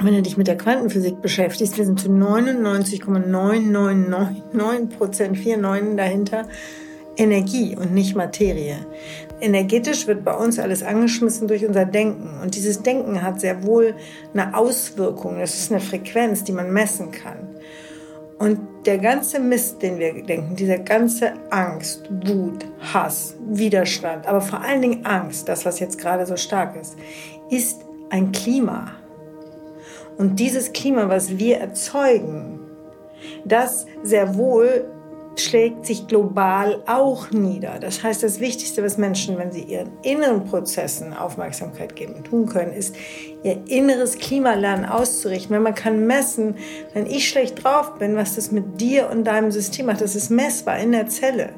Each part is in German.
wenn du dich mit der Quantenphysik beschäftigst, wir sind zu 99,9999 Prozent, 49 dahinter, Energie und nicht Materie. Energetisch wird bei uns alles angeschmissen durch unser Denken. Und dieses Denken hat sehr wohl eine Auswirkung. Das ist eine Frequenz, die man messen kann. Und der ganze Mist, den wir denken, diese ganze Angst, Wut, Hass, Widerstand, aber vor allen Dingen Angst, das, was jetzt gerade so stark ist, ist ein Klima. Und dieses Klima, was wir erzeugen, das sehr wohl schlägt sich global auch nieder. Das heißt, das Wichtigste, was Menschen, wenn sie ihren inneren Prozessen Aufmerksamkeit geben, tun können, ist, ihr inneres Klima lernen auszurichten. Wenn man kann messen, wenn ich schlecht drauf bin, was das mit dir und deinem System macht, das ist messbar in der Zelle.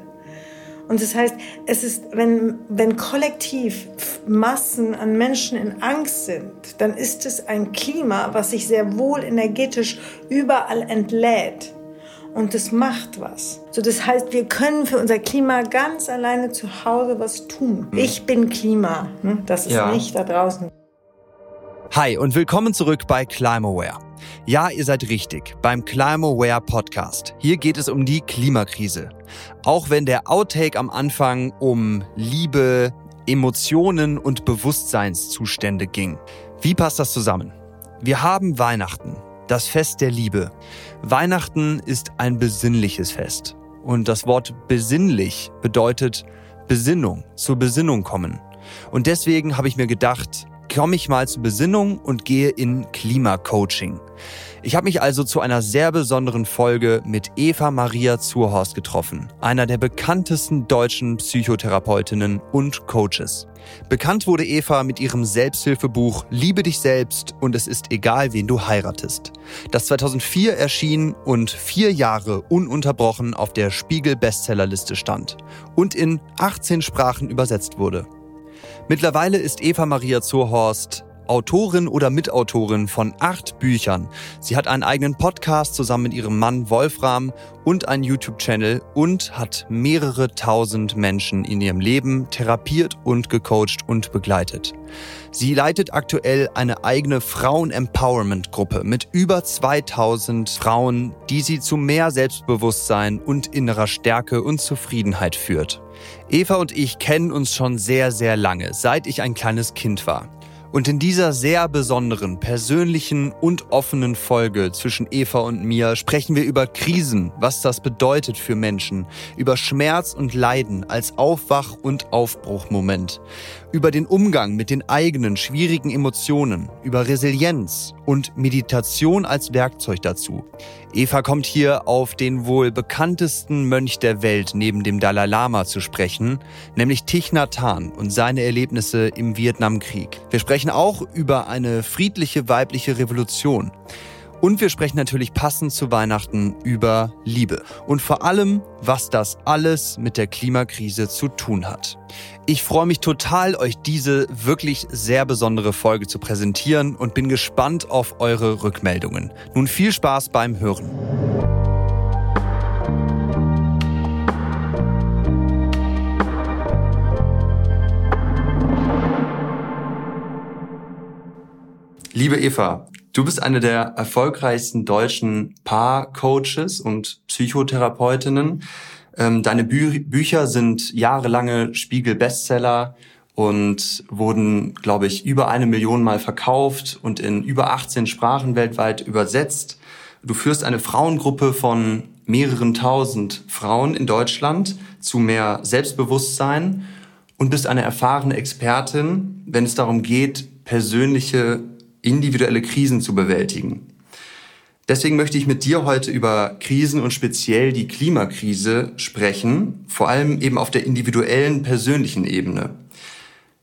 Und das heißt, es ist, wenn, wenn kollektiv Massen an Menschen in Angst sind, dann ist es ein Klima, was sich sehr wohl energetisch überall entlädt. Und das macht was. So, das heißt, wir können für unser Klima ganz alleine zu Hause was tun. Mhm. Ich bin Klima. Ne? Das ist ja. nicht da draußen. Hi und willkommen zurück bei Climaware. Ja, ihr seid richtig, beim Climaware Podcast. Hier geht es um die Klimakrise. Auch wenn der Outtake am Anfang um Liebe, Emotionen und Bewusstseinszustände ging. Wie passt das zusammen? Wir haben Weihnachten, das Fest der Liebe. Weihnachten ist ein besinnliches Fest. Und das Wort besinnlich bedeutet Besinnung, zur Besinnung kommen. Und deswegen habe ich mir gedacht, komme ich mal zur Besinnung und gehe in Klimacoaching. Ich habe mich also zu einer sehr besonderen Folge mit Eva Maria Zurhorst getroffen, einer der bekanntesten deutschen Psychotherapeutinnen und Coaches. Bekannt wurde Eva mit ihrem Selbsthilfebuch Liebe dich selbst und es ist egal, wen du heiratest, das 2004 erschien und vier Jahre ununterbrochen auf der Spiegel Bestsellerliste stand und in 18 Sprachen übersetzt wurde. Mittlerweile ist Eva Maria Zurhorst Autorin oder Mitautorin von acht Büchern. Sie hat einen eigenen Podcast zusammen mit ihrem Mann Wolfram und einen YouTube-Channel und hat mehrere tausend Menschen in ihrem Leben therapiert und gecoacht und begleitet. Sie leitet aktuell eine eigene Frauen-Empowerment-Gruppe mit über 2000 Frauen, die sie zu mehr Selbstbewusstsein und innerer Stärke und Zufriedenheit führt. Eva und ich kennen uns schon sehr, sehr lange, seit ich ein kleines Kind war. Und in dieser sehr besonderen, persönlichen und offenen Folge zwischen Eva und mir sprechen wir über Krisen, was das bedeutet für Menschen, über Schmerz und Leiden als Aufwach- und Aufbruchmoment, über den Umgang mit den eigenen schwierigen Emotionen, über Resilienz und Meditation als Werkzeug dazu. Eva kommt hier auf den wohl bekanntesten Mönch der Welt neben dem Dalai Lama zu sprechen, nämlich Thich Nhat Hanh und seine Erlebnisse im Vietnamkrieg. Wir sprechen auch über eine friedliche weibliche Revolution. Und wir sprechen natürlich passend zu Weihnachten über Liebe und vor allem, was das alles mit der Klimakrise zu tun hat. Ich freue mich total, euch diese wirklich sehr besondere Folge zu präsentieren und bin gespannt auf eure Rückmeldungen. Nun viel Spaß beim Hören. Liebe Eva, Du bist eine der erfolgreichsten deutschen Paar-Coaches und Psychotherapeutinnen. Ähm, deine Bü Bücher sind jahrelange Spiegel-Bestseller und wurden, glaube ich, über eine Million Mal verkauft und in über 18 Sprachen weltweit übersetzt. Du führst eine Frauengruppe von mehreren tausend Frauen in Deutschland zu mehr Selbstbewusstsein und bist eine erfahrene Expertin, wenn es darum geht, persönliche individuelle Krisen zu bewältigen. Deswegen möchte ich mit dir heute über Krisen und speziell die Klimakrise sprechen, vor allem eben auf der individuellen, persönlichen Ebene.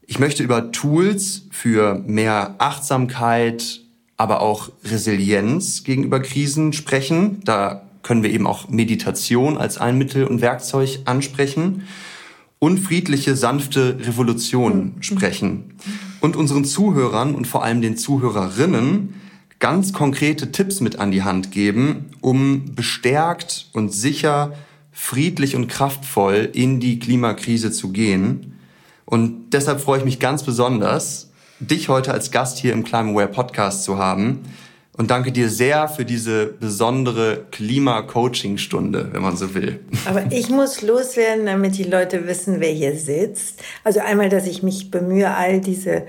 Ich möchte über Tools für mehr Achtsamkeit, aber auch Resilienz gegenüber Krisen sprechen. Da können wir eben auch Meditation als ein Mittel und Werkzeug ansprechen und friedliche, sanfte Revolutionen mhm. sprechen und unseren Zuhörern und vor allem den Zuhörerinnen ganz konkrete Tipps mit an die Hand geben, um bestärkt und sicher, friedlich und kraftvoll in die Klimakrise zu gehen. Und deshalb freue ich mich ganz besonders, dich heute als Gast hier im Climaware Podcast zu haben. Und danke dir sehr für diese besondere Klima-Coaching-Stunde, wenn man so will. Aber ich muss loswerden, damit die Leute wissen, wer hier sitzt. Also einmal, dass ich mich bemühe, all diese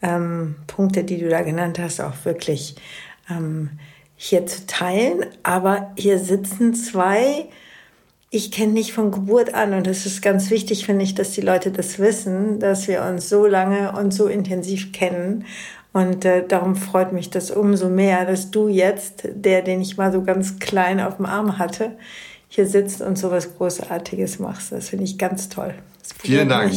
ähm, Punkte, die du da genannt hast, auch wirklich ähm, hier zu teilen. Aber hier sitzen zwei, ich kenne dich von Geburt an und es ist ganz wichtig, finde ich, dass die Leute das wissen, dass wir uns so lange und so intensiv kennen und äh, darum freut mich das umso mehr, dass du jetzt, der, den ich mal so ganz klein auf dem Arm hatte, hier sitzt und so was Großartiges machst. Das finde ich ganz toll. Vielen Dank.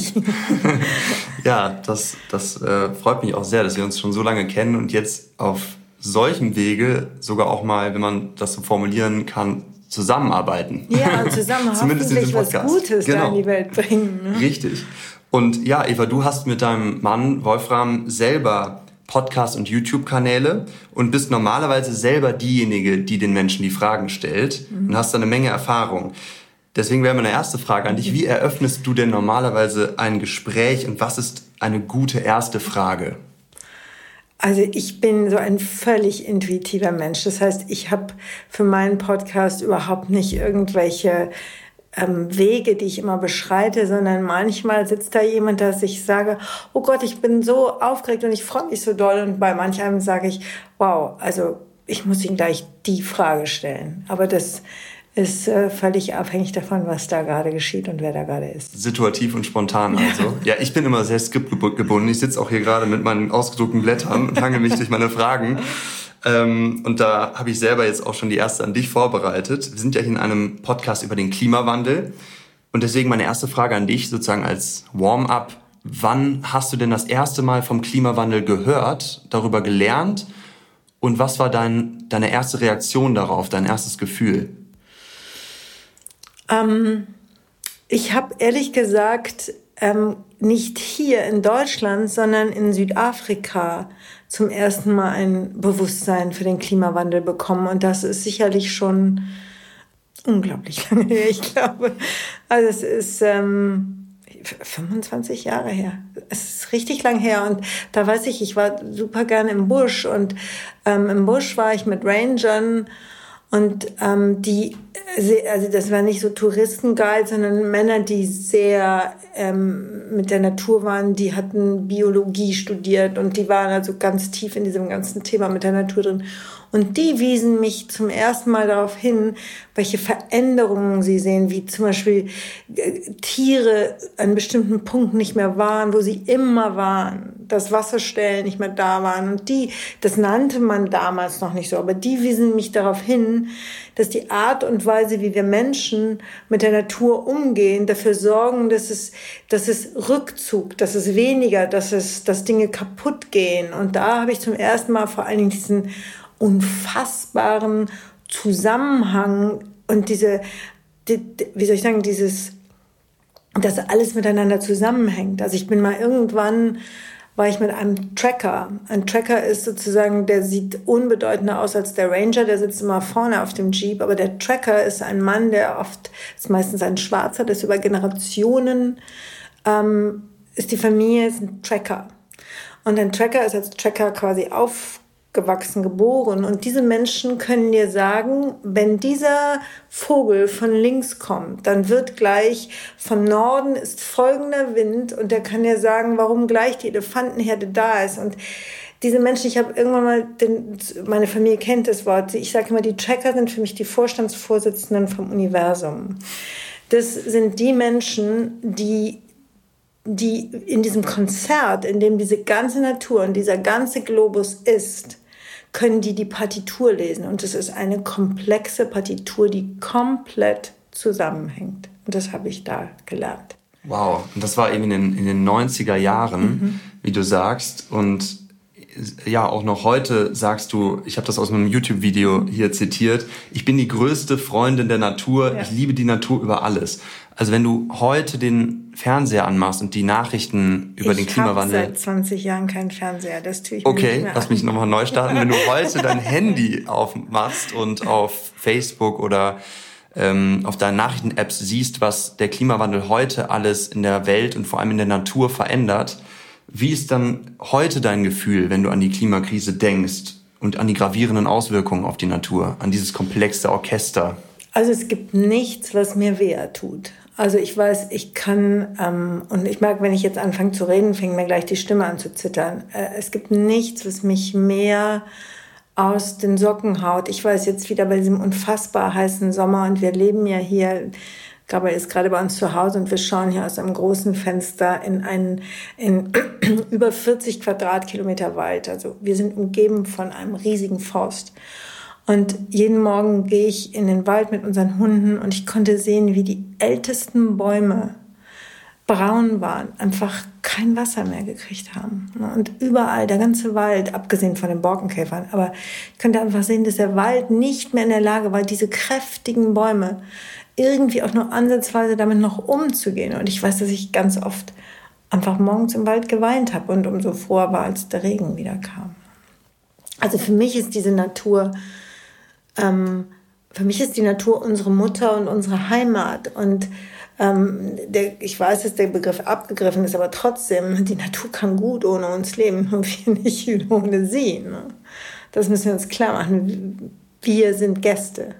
ja, das, das äh, freut mich auch sehr, dass wir uns schon so lange kennen und jetzt auf solchem Wege sogar auch mal, wenn man das so formulieren kann, zusammenarbeiten. Ja, und zusammen hoffentlich was Gutes genau. da in die Welt bringen. Ne? Richtig. Und ja, Eva, du hast mit deinem Mann Wolfram selber Podcast- und YouTube-Kanäle und bist normalerweise selber diejenige, die den Menschen die Fragen stellt mhm. und hast da eine Menge Erfahrung. Deswegen wäre meine erste Frage an dich, wie eröffnest du denn normalerweise ein Gespräch und was ist eine gute erste Frage? Also ich bin so ein völlig intuitiver Mensch. Das heißt, ich habe für meinen Podcast überhaupt nicht irgendwelche ähm, Wege, die ich immer beschreite, sondern manchmal sitzt da jemand, dass ich sage, oh Gott, ich bin so aufgeregt und ich freue mich so doll. Und bei manchem sage ich, wow, also ich muss Ihnen gleich die Frage stellen. Aber das ist äh, völlig abhängig davon, was da gerade geschieht und wer da gerade ist. Situativ und spontan also. Ja, ich bin immer sehr skriptgebunden. Ich sitze auch hier gerade mit meinen ausgedruckten Blättern und hange mich durch meine Fragen. Ähm, und da habe ich selber jetzt auch schon die erste an dich vorbereitet. Wir sind ja hier in einem Podcast über den Klimawandel. Und deswegen meine erste Frage an dich, sozusagen als Warm-up. Wann hast du denn das erste Mal vom Klimawandel gehört, darüber gelernt? Und was war dein, deine erste Reaktion darauf, dein erstes Gefühl? Ähm, ich habe ehrlich gesagt ähm, nicht hier in Deutschland, sondern in Südafrika zum ersten Mal ein Bewusstsein für den Klimawandel bekommen. Und das ist sicherlich schon unglaublich lange her, ich glaube. Also es ist ähm, 25 Jahre her. Es ist richtig lang her. Und da weiß ich, ich war super gerne im Busch. Und ähm, im Busch war ich mit Rangern. Und ähm, die, also das war nicht so Touristenguide, sondern Männer, die sehr ähm, mit der Natur waren, die hatten Biologie studiert und die waren also ganz tief in diesem ganzen Thema mit der Natur drin. Und die wiesen mich zum ersten Mal darauf hin, welche Veränderungen sie sehen, wie zum Beispiel äh, Tiere an bestimmten Punkten nicht mehr waren, wo sie immer waren, dass Wasserstellen nicht mehr da waren. Und die, das nannte man damals noch nicht so, aber die wiesen mich darauf hin, dass die Art und Weise, wie wir Menschen mit der Natur umgehen, dafür sorgen, dass es, dass es Rückzug, dass es weniger, dass es, dass Dinge kaputt gehen. Und da habe ich zum ersten Mal vor allen Dingen diesen unfassbaren Zusammenhang und diese, die, wie soll ich sagen, dieses, dass alles miteinander zusammenhängt. Also ich bin mal irgendwann war ich mit einem Tracker. Ein Tracker ist sozusagen, der sieht unbedeutender aus als der Ranger, der sitzt immer vorne auf dem Jeep, aber der Tracker ist ein Mann, der oft, ist meistens ein Schwarzer, das über Generationen, ähm, ist die Familie, ist ein Tracker. Und ein Tracker ist als Tracker quasi auf, gewachsen, geboren. Und diese Menschen können dir sagen, wenn dieser Vogel von links kommt, dann wird gleich von Norden ist folgender Wind und der kann dir sagen, warum gleich die Elefantenherde da ist. Und diese Menschen, ich habe irgendwann mal, den, meine Familie kennt das Wort, ich sage immer, die Tracker sind für mich die Vorstandsvorsitzenden vom Universum. Das sind die Menschen, die die in diesem Konzert, in dem diese ganze Natur und dieser ganze Globus ist, können die die Partitur lesen. Und es ist eine komplexe Partitur, die komplett zusammenhängt. Und das habe ich da gelernt. Wow, und das war eben in den, in den 90er Jahren, mhm. wie du sagst. Und ja, auch noch heute sagst du, ich habe das aus einem YouTube-Video hier zitiert, ich bin die größte Freundin der Natur, ja. ich liebe die Natur über alles. Also wenn du heute den Fernseher anmachst und die Nachrichten über ich den Klimawandel. Ich habe seit 20 Jahren keinen Fernseher, das tue ich Okay, nicht mehr lass mich nochmal neu starten. wenn du heute dein Handy aufmachst und auf Facebook oder ähm, auf deinen Nachrichten-Apps siehst, was der Klimawandel heute alles in der Welt und vor allem in der Natur verändert, wie ist dann heute dein Gefühl, wenn du an die Klimakrise denkst? und an die gravierenden Auswirkungen auf die Natur, an dieses komplexe Orchester? Also es gibt nichts, was mir weh tut. Also ich weiß, ich kann, ähm, und ich merke, wenn ich jetzt anfange zu reden, fängt mir gleich die Stimme an zu zittern. Äh, es gibt nichts, was mich mehr aus den Socken haut. Ich weiß jetzt wieder bei diesem unfassbar heißen Sommer und wir leben ja hier, Gabriel ist gerade bei uns zu Hause und wir schauen hier aus einem großen Fenster in einen in über 40 Quadratkilometer Wald. Also wir sind umgeben von einem riesigen Forst. Und jeden Morgen gehe ich in den Wald mit unseren Hunden und ich konnte sehen, wie die ältesten Bäume braun waren, einfach kein Wasser mehr gekriegt haben. Und überall, der ganze Wald, abgesehen von den Borkenkäfern, aber ich konnte einfach sehen, dass der Wald nicht mehr in der Lage war, diese kräftigen Bäume irgendwie auch nur ansatzweise damit noch umzugehen. Und ich weiß, dass ich ganz oft einfach morgens im Wald geweint habe und umso froher war, als der Regen wieder kam. Also für mich ist diese Natur ähm, für mich ist die Natur unsere Mutter und unsere Heimat. Und ähm, der, ich weiß, dass der Begriff abgegriffen ist, aber trotzdem, die Natur kann gut ohne uns leben und wir nicht ohne sie. Ne? Das müssen wir uns klar machen. Wir sind Gäste.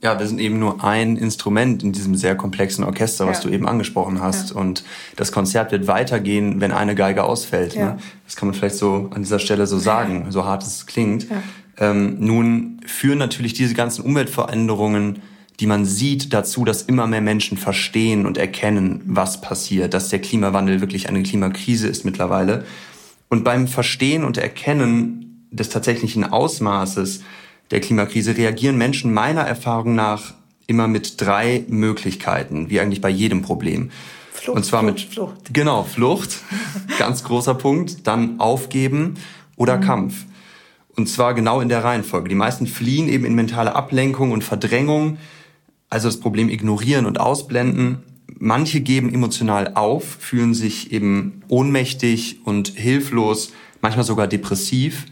Ja, wir sind eben nur ein Instrument in diesem sehr komplexen Orchester, was ja. du eben angesprochen hast. Ja. Und das Konzert wird weitergehen, wenn eine Geige ausfällt. Ja. Ne? Das kann man vielleicht so an dieser Stelle so sagen, so hart es klingt. Ähm, nun führen natürlich diese ganzen Umweltveränderungen, die man sieht, dazu, dass immer mehr Menschen verstehen und erkennen, was passiert, dass der Klimawandel wirklich eine Klimakrise ist mittlerweile. Und beim Verstehen und Erkennen des tatsächlichen Ausmaßes der Klimakrise reagieren Menschen meiner Erfahrung nach immer mit drei Möglichkeiten, wie eigentlich bei jedem Problem. Flucht, und zwar Flucht, mit Flucht. genau Flucht, ganz großer Punkt, dann Aufgeben oder mhm. Kampf. Und zwar genau in der Reihenfolge. Die meisten fliehen eben in mentale Ablenkung und Verdrängung, also das Problem ignorieren und ausblenden. Manche geben emotional auf, fühlen sich eben ohnmächtig und hilflos, manchmal sogar depressiv.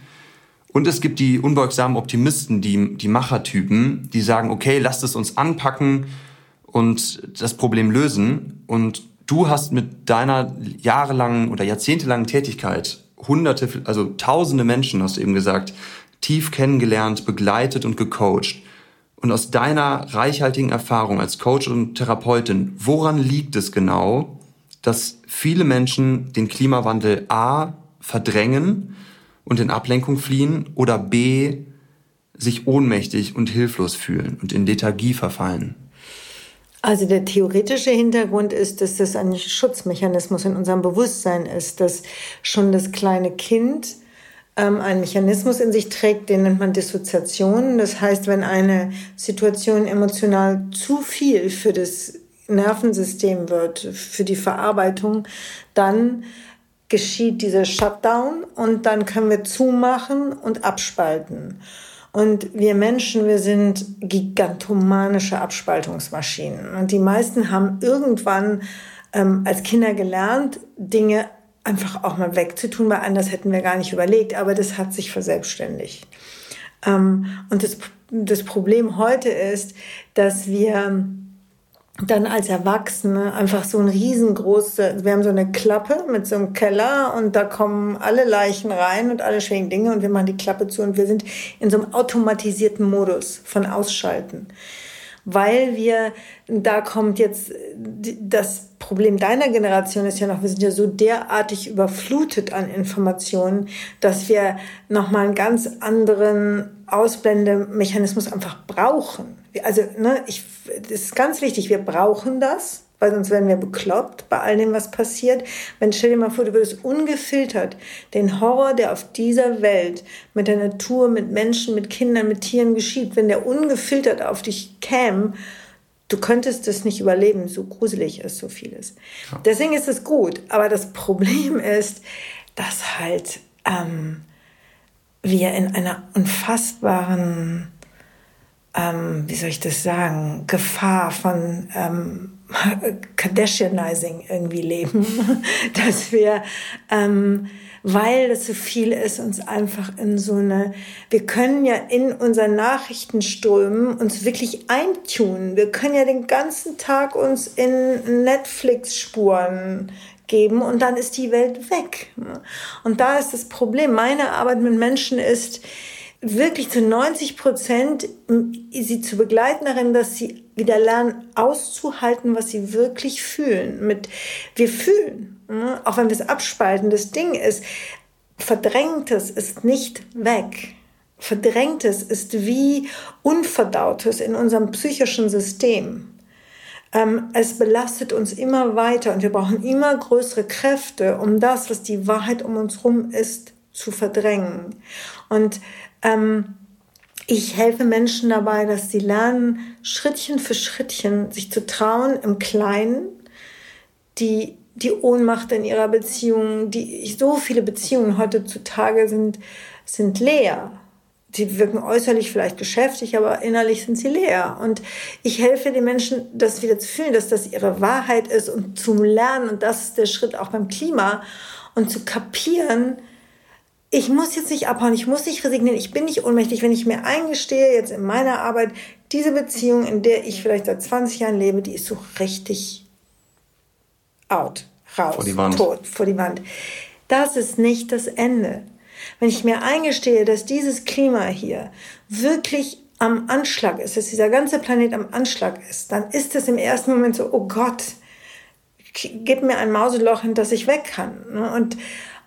Und es gibt die unbeugsamen Optimisten, die, die Machertypen, die sagen, okay, lasst es uns anpacken und das Problem lösen. Und du hast mit deiner jahrelangen oder jahrzehntelangen Tätigkeit hunderte, also tausende Menschen, hast du eben gesagt, tief kennengelernt, begleitet und gecoacht. Und aus deiner reichhaltigen Erfahrung als Coach und Therapeutin, woran liegt es genau, dass viele Menschen den Klimawandel A verdrängen und in Ablenkung fliehen oder B sich ohnmächtig und hilflos fühlen und in Lethargie verfallen? Also der theoretische Hintergrund ist, dass das ein Schutzmechanismus in unserem Bewusstsein ist, dass schon das kleine Kind ähm, einen Mechanismus in sich trägt, den nennt man Dissoziation. Das heißt, wenn eine Situation emotional zu viel für das Nervensystem wird, für die Verarbeitung, dann geschieht dieser Shutdown und dann können wir zumachen und abspalten. Und wir Menschen, wir sind gigantomanische Abspaltungsmaschinen. Und die meisten haben irgendwann ähm, als Kinder gelernt, Dinge einfach auch mal wegzutun, weil anders hätten wir gar nicht überlegt. Aber das hat sich verselbstständigt. Ähm, und das, das Problem heute ist, dass wir dann als Erwachsene einfach so ein riesengroße, wir haben so eine Klappe mit so einem Keller und da kommen alle Leichen rein und alle schweren Dinge und wir machen die Klappe zu und wir sind in so einem automatisierten Modus von Ausschalten. Weil wir, da kommt jetzt, das Problem deiner Generation ist ja noch, wir sind ja so derartig überflutet an Informationen, dass wir nochmal einen ganz anderen Ausblendemechanismus einfach brauchen. Also ne, ich, das ist ganz wichtig, wir brauchen das, weil sonst werden wir bekloppt bei all dem, was passiert. Wenn stell dir mal vor, du würdest ungefiltert den Horror, der auf dieser Welt mit der Natur, mit Menschen, mit Kindern, mit Tieren geschieht, wenn der ungefiltert auf dich käme, du könntest das nicht überleben, so gruselig ist so vieles. Ja. Deswegen ist es gut. Aber das Problem ist, dass halt ähm, wir in einer unfassbaren ähm, wie soll ich das sagen, Gefahr von ähm, Kardashianizing irgendwie leben, dass wir, ähm, weil das so viel ist, uns einfach in so eine, wir können ja in unseren Nachrichtenströmen uns wirklich eintunen. Wir können ja den ganzen Tag uns in Netflix-Spuren geben und dann ist die Welt weg. Und da ist das Problem. Meine Arbeit mit Menschen ist, wirklich zu 90 Prozent sie zu begleiten darin, dass sie wieder lernen auszuhalten, was sie wirklich fühlen. Mit wir fühlen, ne? auch wenn wir es abspalten. Das Ding ist, verdrängtes ist nicht weg. Verdrängtes ist wie unverdautes in unserem psychischen System. Ähm, es belastet uns immer weiter und wir brauchen immer größere Kräfte, um das, was die Wahrheit um uns herum ist, zu verdrängen. Und ähm, ich helfe Menschen dabei, dass sie lernen, Schrittchen für Schrittchen sich zu trauen im Kleinen, die, die Ohnmacht in ihrer Beziehung, die, so viele Beziehungen heutzutage sind, sind leer. Sie wirken äußerlich vielleicht geschäftig, aber innerlich sind sie leer. Und ich helfe den Menschen, das wieder zu fühlen, dass das ihre Wahrheit ist und zu lernen. Und das ist der Schritt auch beim Klima. Und zu kapieren, ich muss jetzt nicht abhauen, ich muss nicht resignieren, ich bin nicht ohnmächtig, wenn ich mir eingestehe, jetzt in meiner Arbeit, diese Beziehung, in der ich vielleicht seit 20 Jahren lebe, die ist so richtig out, raus, vor die Wand. tot, vor die Wand. Das ist nicht das Ende. Wenn ich mir eingestehe, dass dieses Klima hier wirklich am Anschlag ist, dass dieser ganze Planet am Anschlag ist, dann ist es im ersten Moment so, oh Gott, gib mir ein Mauseloch, in das ich weg kann. Ne? Und,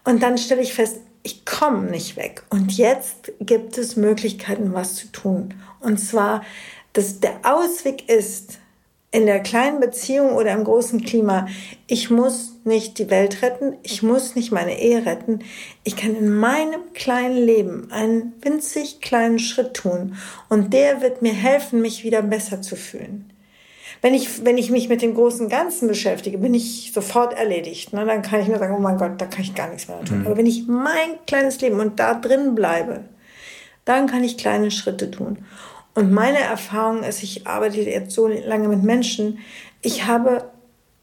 und dann stelle ich fest, ich komme nicht weg. Und jetzt gibt es Möglichkeiten, was zu tun. Und zwar, dass der Ausweg ist, in der kleinen Beziehung oder im großen Klima, ich muss nicht die Welt retten, ich muss nicht meine Ehe retten, ich kann in meinem kleinen Leben einen winzig kleinen Schritt tun und der wird mir helfen, mich wieder besser zu fühlen. Wenn ich, wenn ich mich mit dem großen Ganzen beschäftige, bin ich sofort erledigt. Ne? Dann kann ich nur sagen, oh mein Gott, da kann ich gar nichts mehr tun. Mhm. Aber wenn ich mein kleines Leben und da drin bleibe, dann kann ich kleine Schritte tun. Und meine Erfahrung ist, ich arbeite jetzt so lange mit Menschen, ich habe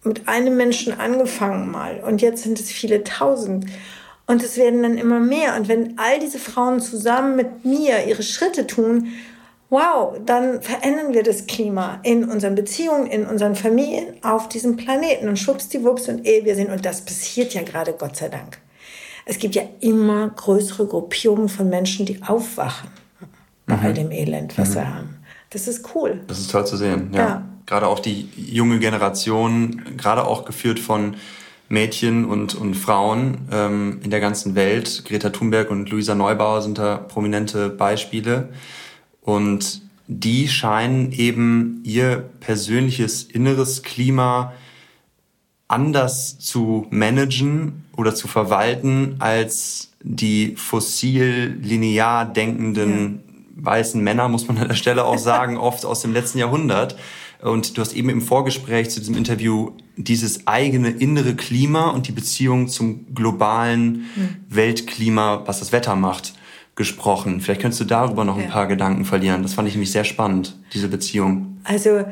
mit einem Menschen angefangen mal und jetzt sind es viele tausend. Und es werden dann immer mehr. Und wenn all diese Frauen zusammen mit mir ihre Schritte tun, wow, dann verändern wir das Klima in unseren Beziehungen, in unseren Familien, auf diesem Planeten. Und schwuppsdiwupps und eh wir sind. Und das passiert ja gerade, Gott sei Dank. Es gibt ja immer größere Gruppierungen von Menschen, die aufwachen nach mhm. all dem Elend, was mhm. wir haben. Das ist cool. Das ist toll zu sehen, ja. ja. Gerade auch die junge Generation, gerade auch geführt von Mädchen und, und Frauen ähm, in der ganzen Welt. Greta Thunberg und Luisa Neubauer sind da prominente Beispiele. Und die scheinen eben ihr persönliches inneres Klima anders zu managen oder zu verwalten als die fossil linear denkenden ja. weißen Männer, muss man an der Stelle auch sagen, oft aus dem letzten Jahrhundert. Und du hast eben im Vorgespräch zu diesem Interview dieses eigene innere Klima und die Beziehung zum globalen mhm. Weltklima, was das Wetter macht, gesprochen. Vielleicht könntest du darüber noch ein ja. paar Gedanken verlieren. Das fand ich nämlich sehr spannend, diese Beziehung. Also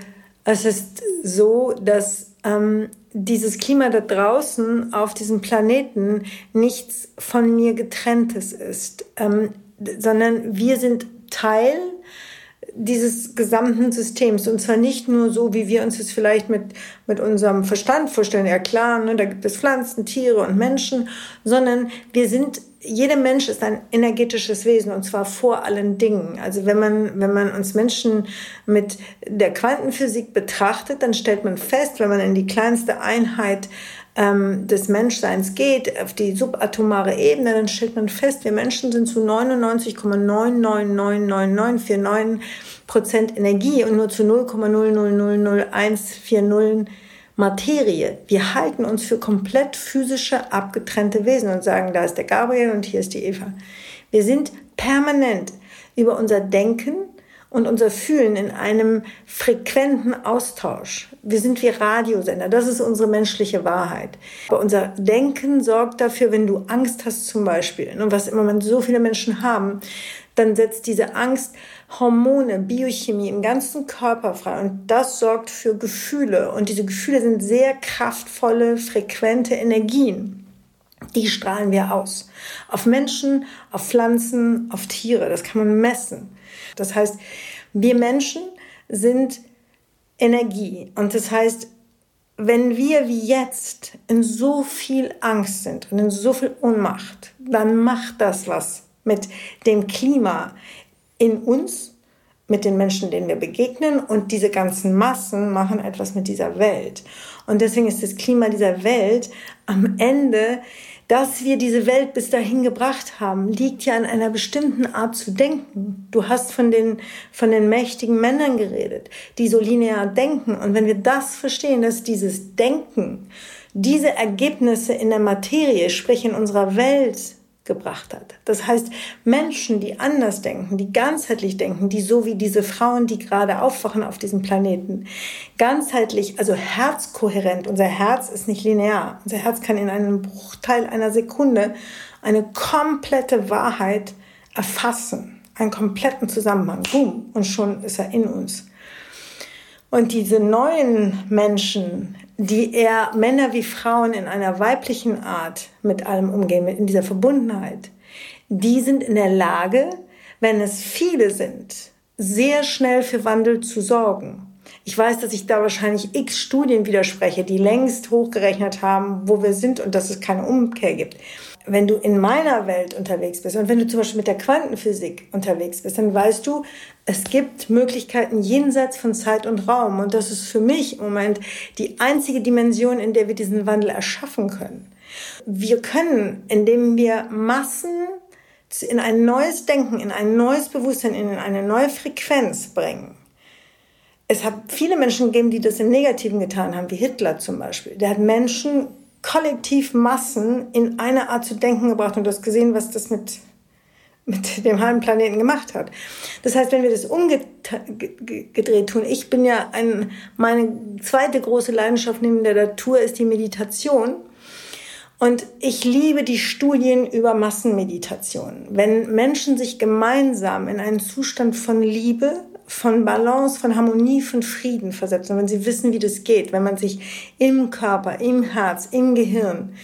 es ist so, dass ähm, dieses Klima da draußen auf diesem Planeten nichts von mir getrenntes ist, ähm, sondern wir sind Teil dieses gesamten Systems. Und zwar nicht nur so, wie wir uns das vielleicht mit, mit unserem Verstand vorstellen, ja klar, ne, da gibt es Pflanzen, Tiere und Menschen, sondern wir sind jeder Mensch ist ein energetisches Wesen und zwar vor allen Dingen. Also wenn man, wenn man uns Menschen mit der Quantenphysik betrachtet, dann stellt man fest, wenn man in die kleinste Einheit ähm, des Menschseins geht, auf die subatomare Ebene, dann stellt man fest, wir Menschen sind zu 99,999949 Prozent Energie und nur zu 0,0000140 Materie. Wir halten uns für komplett physische, abgetrennte Wesen und sagen, da ist der Gabriel und hier ist die Eva. Wir sind permanent über unser Denken und unser Fühlen in einem frequenten Austausch. Wir sind wie Radiosender. Das ist unsere menschliche Wahrheit. Aber unser Denken sorgt dafür, wenn du Angst hast zum Beispiel, und was im Moment so viele Menschen haben, dann setzt diese Angst Hormone, Biochemie im ganzen Körper frei und das sorgt für Gefühle und diese Gefühle sind sehr kraftvolle, frequente Energien. Die strahlen wir aus. Auf Menschen, auf Pflanzen, auf Tiere. Das kann man messen. Das heißt, wir Menschen sind Energie. Und das heißt, wenn wir wie jetzt in so viel Angst sind und in so viel Ohnmacht, dann macht das was mit dem Klima in uns, mit den Menschen, denen wir begegnen und diese ganzen Massen machen etwas mit dieser Welt. Und deswegen ist das Klima dieser Welt am Ende dass wir diese Welt bis dahin gebracht haben, liegt ja an einer bestimmten Art zu denken. Du hast von den, von den mächtigen Männern geredet, die so linear denken. Und wenn wir das verstehen, dass dieses Denken, diese Ergebnisse in der Materie, sprich in unserer Welt, gebracht hat. Das heißt, Menschen, die anders denken, die ganzheitlich denken, die so wie diese Frauen, die gerade aufwachen auf diesem Planeten, ganzheitlich, also herzkohärent. Unser Herz ist nicht linear. Unser Herz kann in einem Bruchteil einer Sekunde eine komplette Wahrheit erfassen, einen kompletten Zusammenhang. Boom, und schon ist er in uns. Und diese neuen Menschen, die eher Männer wie Frauen in einer weiblichen Art mit allem umgehen, in dieser Verbundenheit, die sind in der Lage, wenn es viele sind, sehr schnell für Wandel zu sorgen. Ich weiß, dass ich da wahrscheinlich x Studien widerspreche, die längst hochgerechnet haben, wo wir sind und dass es keine Umkehr gibt wenn du in meiner Welt unterwegs bist und wenn du zum Beispiel mit der Quantenphysik unterwegs bist, dann weißt du, es gibt Möglichkeiten jenseits von Zeit und Raum. Und das ist für mich im Moment die einzige Dimension, in der wir diesen Wandel erschaffen können. Wir können, indem wir Massen in ein neues Denken, in ein neues Bewusstsein, in eine neue Frequenz bringen. Es hat viele Menschen gegeben, die das im Negativen getan haben, wie Hitler zum Beispiel. Der hat Menschen kollektiv Massen in eine Art zu denken gebracht und du hast gesehen, was das mit, mit dem halben Planeten gemacht hat. Das heißt, wenn wir das umgedreht tun, ich bin ja ein, meine zweite große Leidenschaft neben der Natur ist die Meditation. Und ich liebe die Studien über Massenmeditation. Wenn Menschen sich gemeinsam in einen Zustand von Liebe, von Balance, von Harmonie, von Frieden versetzen, wenn sie wissen, wie das geht, wenn man sich im Körper, im Herz, im Gehirn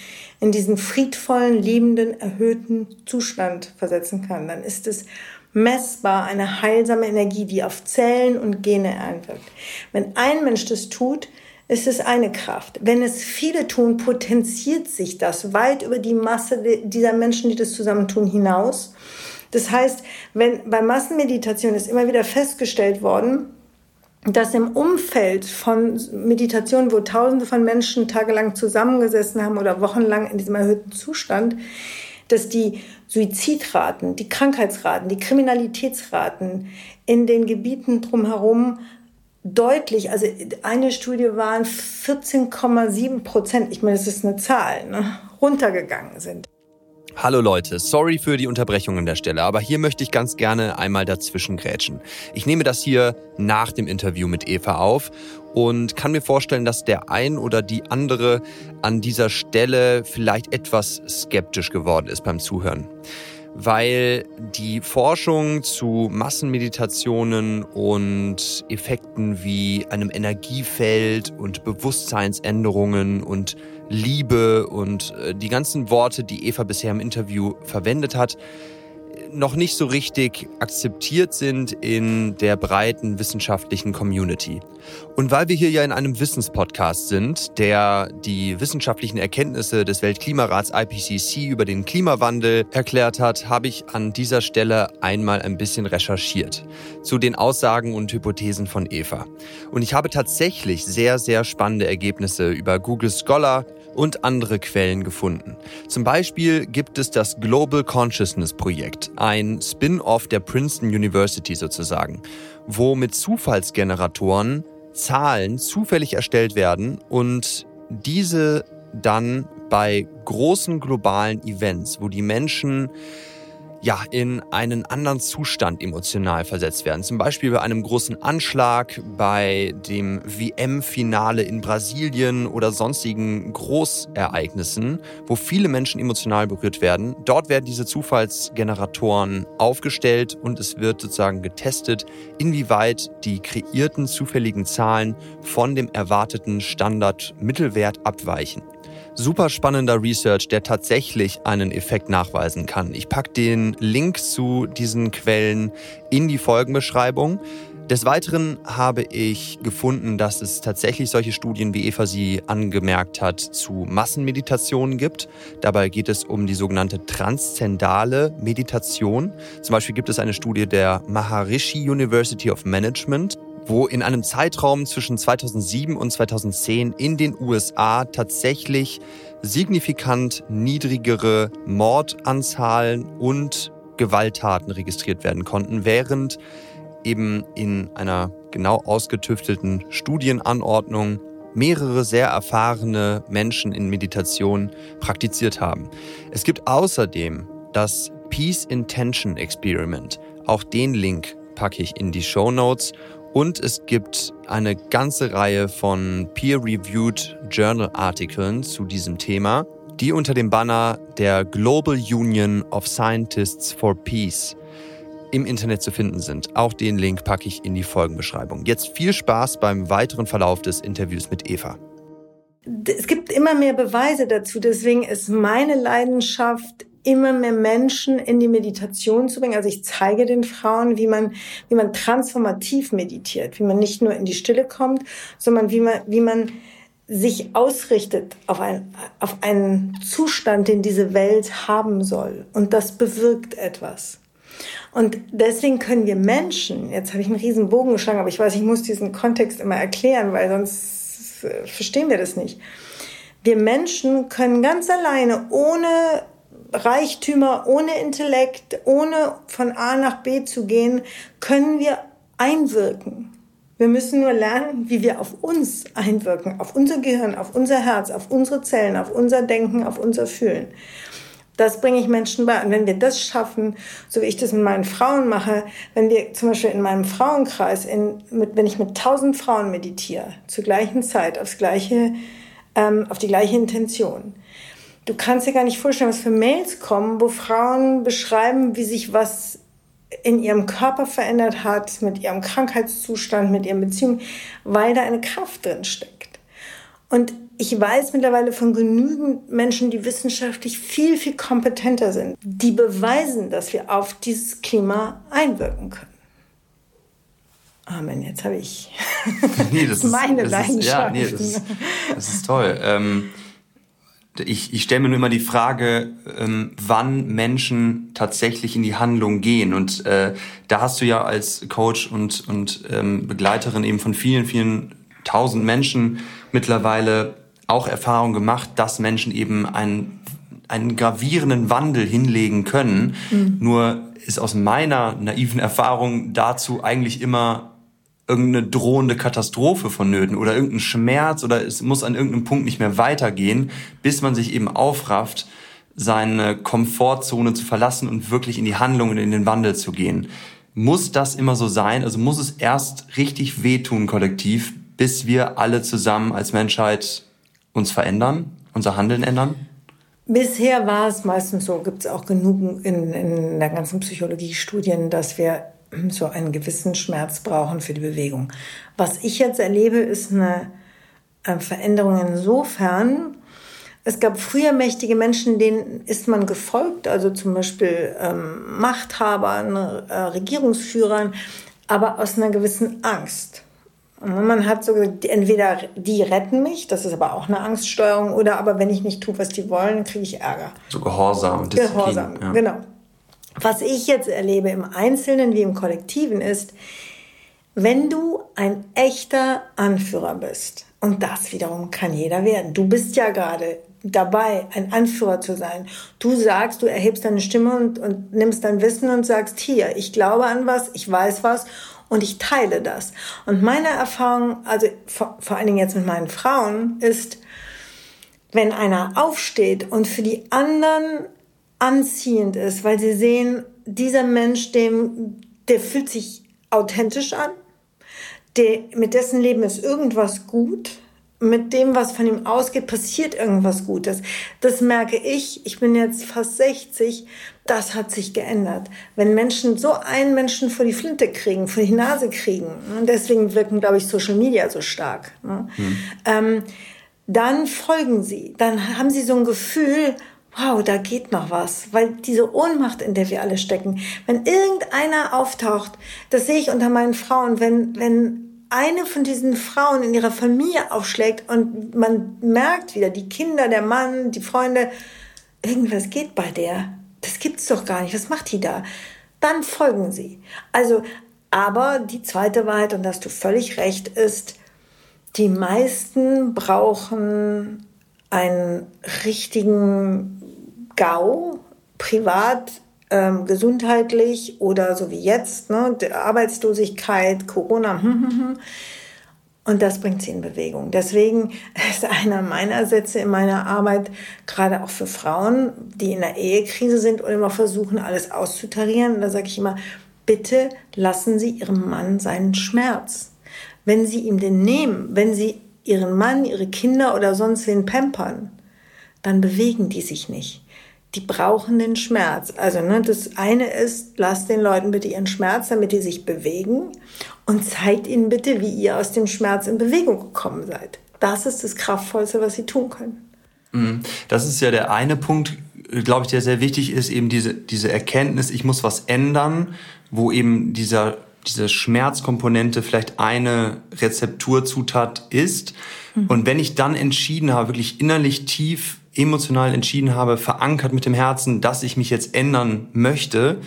in diesen friedvollen, liebenden, erhöhten Zustand versetzen kann, dann ist es messbar eine heilsame Energie, die auf Zellen und Gene einwirkt. Wenn ein Mensch das tut, ist es eine Kraft. Wenn es viele tun, potenziert sich das weit über die Masse dieser Menschen, die das zusammentun, hinaus. Das heißt, wenn bei Massenmeditation ist immer wieder festgestellt worden, dass im Umfeld von Meditationen, wo Tausende von Menschen tagelang zusammengesessen haben oder wochenlang in diesem erhöhten Zustand, dass die Suizidraten, die Krankheitsraten, die Kriminalitätsraten in den Gebieten drumherum deutlich, also eine Studie waren 14,7 Prozent, ich meine, das ist eine Zahl, ne, runtergegangen sind. Hallo Leute, sorry für die Unterbrechung an der Stelle, aber hier möchte ich ganz gerne einmal dazwischen grätschen. Ich nehme das hier nach dem Interview mit Eva auf und kann mir vorstellen, dass der ein oder die andere an dieser Stelle vielleicht etwas skeptisch geworden ist beim Zuhören. Weil die Forschung zu Massenmeditationen und Effekten wie einem Energiefeld und Bewusstseinsänderungen und Liebe und äh, die ganzen Worte, die Eva bisher im Interview verwendet hat, noch nicht so richtig akzeptiert sind in der breiten wissenschaftlichen Community. Und weil wir hier ja in einem Wissenspodcast sind, der die wissenschaftlichen Erkenntnisse des Weltklimarats IPCC über den Klimawandel erklärt hat, habe ich an dieser Stelle einmal ein bisschen recherchiert zu den Aussagen und Hypothesen von Eva. Und ich habe tatsächlich sehr, sehr spannende Ergebnisse über Google Scholar und andere Quellen gefunden. Zum Beispiel gibt es das Global Consciousness Projekt, ein Spin-off der Princeton University sozusagen, wo mit Zufallsgeneratoren Zahlen zufällig erstellt werden und diese dann bei großen globalen Events, wo die Menschen ja, in einen anderen Zustand emotional versetzt werden. Zum Beispiel bei einem großen Anschlag, bei dem WM-Finale in Brasilien oder sonstigen Großereignissen, wo viele Menschen emotional berührt werden. Dort werden diese Zufallsgeneratoren aufgestellt und es wird sozusagen getestet, inwieweit die kreierten zufälligen Zahlen von dem erwarteten Standard-Mittelwert abweichen super spannender Research, der tatsächlich einen Effekt nachweisen kann. Ich packe den Link zu diesen Quellen in die Folgenbeschreibung. Des Weiteren habe ich gefunden, dass es tatsächlich solche Studien, wie Eva sie angemerkt hat, zu Massenmeditationen gibt. Dabei geht es um die sogenannte transzendale Meditation. Zum Beispiel gibt es eine Studie der Maharishi University of Management, wo in einem Zeitraum zwischen 2007 und 2010 in den USA tatsächlich signifikant niedrigere Mordanzahlen und Gewalttaten registriert werden konnten, während eben in einer genau ausgetüftelten Studienanordnung mehrere sehr erfahrene Menschen in Meditation praktiziert haben. Es gibt außerdem das Peace Intention Experiment. Auch den Link packe ich in die Show Notes. Und es gibt eine ganze Reihe von peer-reviewed Journal-Artikeln zu diesem Thema, die unter dem Banner der Global Union of Scientists for Peace im Internet zu finden sind. Auch den Link packe ich in die Folgenbeschreibung. Jetzt viel Spaß beim weiteren Verlauf des Interviews mit Eva. Es gibt immer mehr Beweise dazu. Deswegen ist meine Leidenschaft immer mehr Menschen in die Meditation zu bringen. Also ich zeige den Frauen, wie man, wie man transformativ meditiert, wie man nicht nur in die Stille kommt, sondern wie man, wie man sich ausrichtet auf, ein, auf einen Zustand, den diese Welt haben soll. Und das bewirkt etwas. Und deswegen können wir Menschen, jetzt habe ich einen riesen Bogen geschlagen, aber ich weiß, ich muss diesen Kontext immer erklären, weil sonst äh, verstehen wir das nicht. Wir Menschen können ganz alleine, ohne Reichtümer, ohne Intellekt, ohne von A nach B zu gehen, können wir einwirken. Wir müssen nur lernen, wie wir auf uns einwirken, auf unser Gehirn, auf unser Herz, auf unsere Zellen, auf unser Denken, auf unser Fühlen. Das bringe ich Menschen bei. Und wenn wir das schaffen, so wie ich das mit meinen Frauen mache, wenn wir zum Beispiel in meinem Frauenkreis, in, mit, wenn ich mit tausend Frauen meditiere, zur gleichen Zeit, aufs gleiche, ähm, auf die gleiche Intention. Du kannst dir gar nicht vorstellen, was für Mails kommen, wo Frauen beschreiben, wie sich was in ihrem Körper verändert hat, mit ihrem Krankheitszustand, mit ihren Beziehungen, weil da eine Kraft drin steckt. Und ich weiß mittlerweile von genügend Menschen, die wissenschaftlich viel, viel kompetenter sind, die beweisen, dass wir auf dieses Klima einwirken können. Amen, jetzt habe ich nee, das meine ist, Leidenschaft. Ist, ja, nee, das ist, das ist toll. Ähm, ich, ich stelle mir nur immer die Frage, ähm, wann Menschen tatsächlich in die Handlung gehen. Und äh, da hast du ja als Coach und, und ähm, Begleiterin eben von vielen, vielen tausend Menschen mittlerweile auch Erfahrung gemacht, dass Menschen eben einen, einen gravierenden Wandel hinlegen können. Mhm. Nur ist aus meiner naiven Erfahrung dazu eigentlich immer irgendeine drohende Katastrophe vonnöten oder irgendein Schmerz oder es muss an irgendeinem Punkt nicht mehr weitergehen, bis man sich eben aufrafft, seine Komfortzone zu verlassen und wirklich in die Handlung und in den Wandel zu gehen. Muss das immer so sein? Also muss es erst richtig wehtun kollektiv, bis wir alle zusammen als Menschheit uns verändern, unser Handeln ändern? Bisher war es meistens so, gibt es auch genug in, in der ganzen Psychologie Studien, dass wir so einen gewissen Schmerz brauchen für die Bewegung. Was ich jetzt erlebe, ist eine äh, Veränderung insofern, es gab früher mächtige Menschen, denen ist man gefolgt, also zum Beispiel ähm, Machthabern, äh, Regierungsführern, aber aus einer gewissen Angst. Man hat so entweder die retten mich, das ist aber auch eine Angststeuerung, oder aber wenn ich nicht tue, was die wollen, kriege ich Ärger. So Gehorsam, Disziplin. Gehorsam, ja. genau. Was ich jetzt erlebe im Einzelnen wie im Kollektiven ist, wenn du ein echter Anführer bist, und das wiederum kann jeder werden, du bist ja gerade dabei, ein Anführer zu sein. Du sagst, du erhebst deine Stimme und, und nimmst dein Wissen und sagst, hier, ich glaube an was, ich weiß was und ich teile das. Und meine Erfahrung, also vor, vor allen Dingen jetzt mit meinen Frauen, ist, wenn einer aufsteht und für die anderen anziehend ist, weil sie sehen, dieser Mensch, dem, der fühlt sich authentisch an, der, mit dessen Leben ist irgendwas gut, mit dem, was von ihm ausgeht, passiert irgendwas Gutes. Das merke ich. Ich bin jetzt fast 60. Das hat sich geändert. Wenn Menschen so einen Menschen vor die Flinte kriegen, vor die Nase kriegen, und deswegen wirken, glaube ich, Social Media so stark, ne? mhm. ähm, dann folgen sie. Dann haben sie so ein Gefühl, wow, da geht noch was. Weil diese Ohnmacht, in der wir alle stecken, wenn irgendeiner auftaucht, das sehe ich unter meinen Frauen, wenn, wenn eine von diesen Frauen in ihrer Familie aufschlägt und man merkt wieder, die Kinder, der Mann, die Freunde, irgendwas geht bei der. Das gibt's doch gar nicht. Was macht die da? Dann folgen sie. Also, aber die zweite Wahrheit, und da hast du völlig recht, ist, die meisten brauchen einen richtigen GAU, privat, ähm, gesundheitlich oder so wie jetzt, ne, Arbeitslosigkeit, Corona. Hm, hm, hm. Und das bringt sie in Bewegung. Deswegen ist einer meiner Sätze in meiner Arbeit, gerade auch für Frauen, die in der Ehekrise sind und immer versuchen, alles auszutarieren. Da sage ich immer, bitte lassen Sie Ihrem Mann seinen Schmerz. Wenn Sie ihm den nehmen, wenn Sie Ihren Mann, Ihre Kinder oder sonst wen pampern, dann bewegen die sich nicht die brauchen den Schmerz. Also ne, das eine ist, lasst den Leuten bitte ihren Schmerz, damit die sich bewegen und zeigt ihnen bitte, wie ihr aus dem Schmerz in Bewegung gekommen seid. Das ist das Kraftvollste, was sie tun können. Mhm. Das ist ja der eine Punkt, glaube ich, der sehr wichtig ist, eben diese, diese Erkenntnis, ich muss was ändern, wo eben dieser, diese Schmerzkomponente vielleicht eine Rezepturzutat ist. Mhm. Und wenn ich dann entschieden habe, wirklich innerlich tief emotional entschieden habe, verankert mit dem Herzen, dass ich mich jetzt ändern möchte,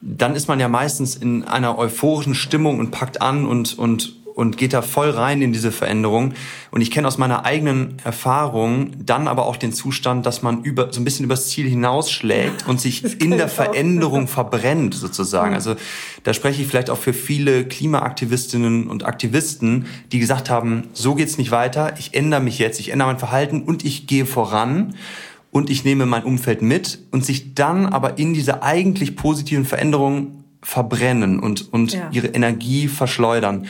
dann ist man ja meistens in einer euphorischen Stimmung und packt an und, und und geht da voll rein in diese Veränderung. Und ich kenne aus meiner eigenen Erfahrung dann aber auch den Zustand, dass man über, so ein bisschen übers Ziel hinausschlägt und sich in der Veränderung verbrennt sozusagen. Also da spreche ich vielleicht auch für viele Klimaaktivistinnen und Aktivisten, die gesagt haben, so geht's nicht weiter, ich ändere mich jetzt, ich ändere mein Verhalten und ich gehe voran und ich nehme mein Umfeld mit und sich dann aber in dieser eigentlich positiven Veränderung verbrennen und, und ja. ihre Energie verschleudern.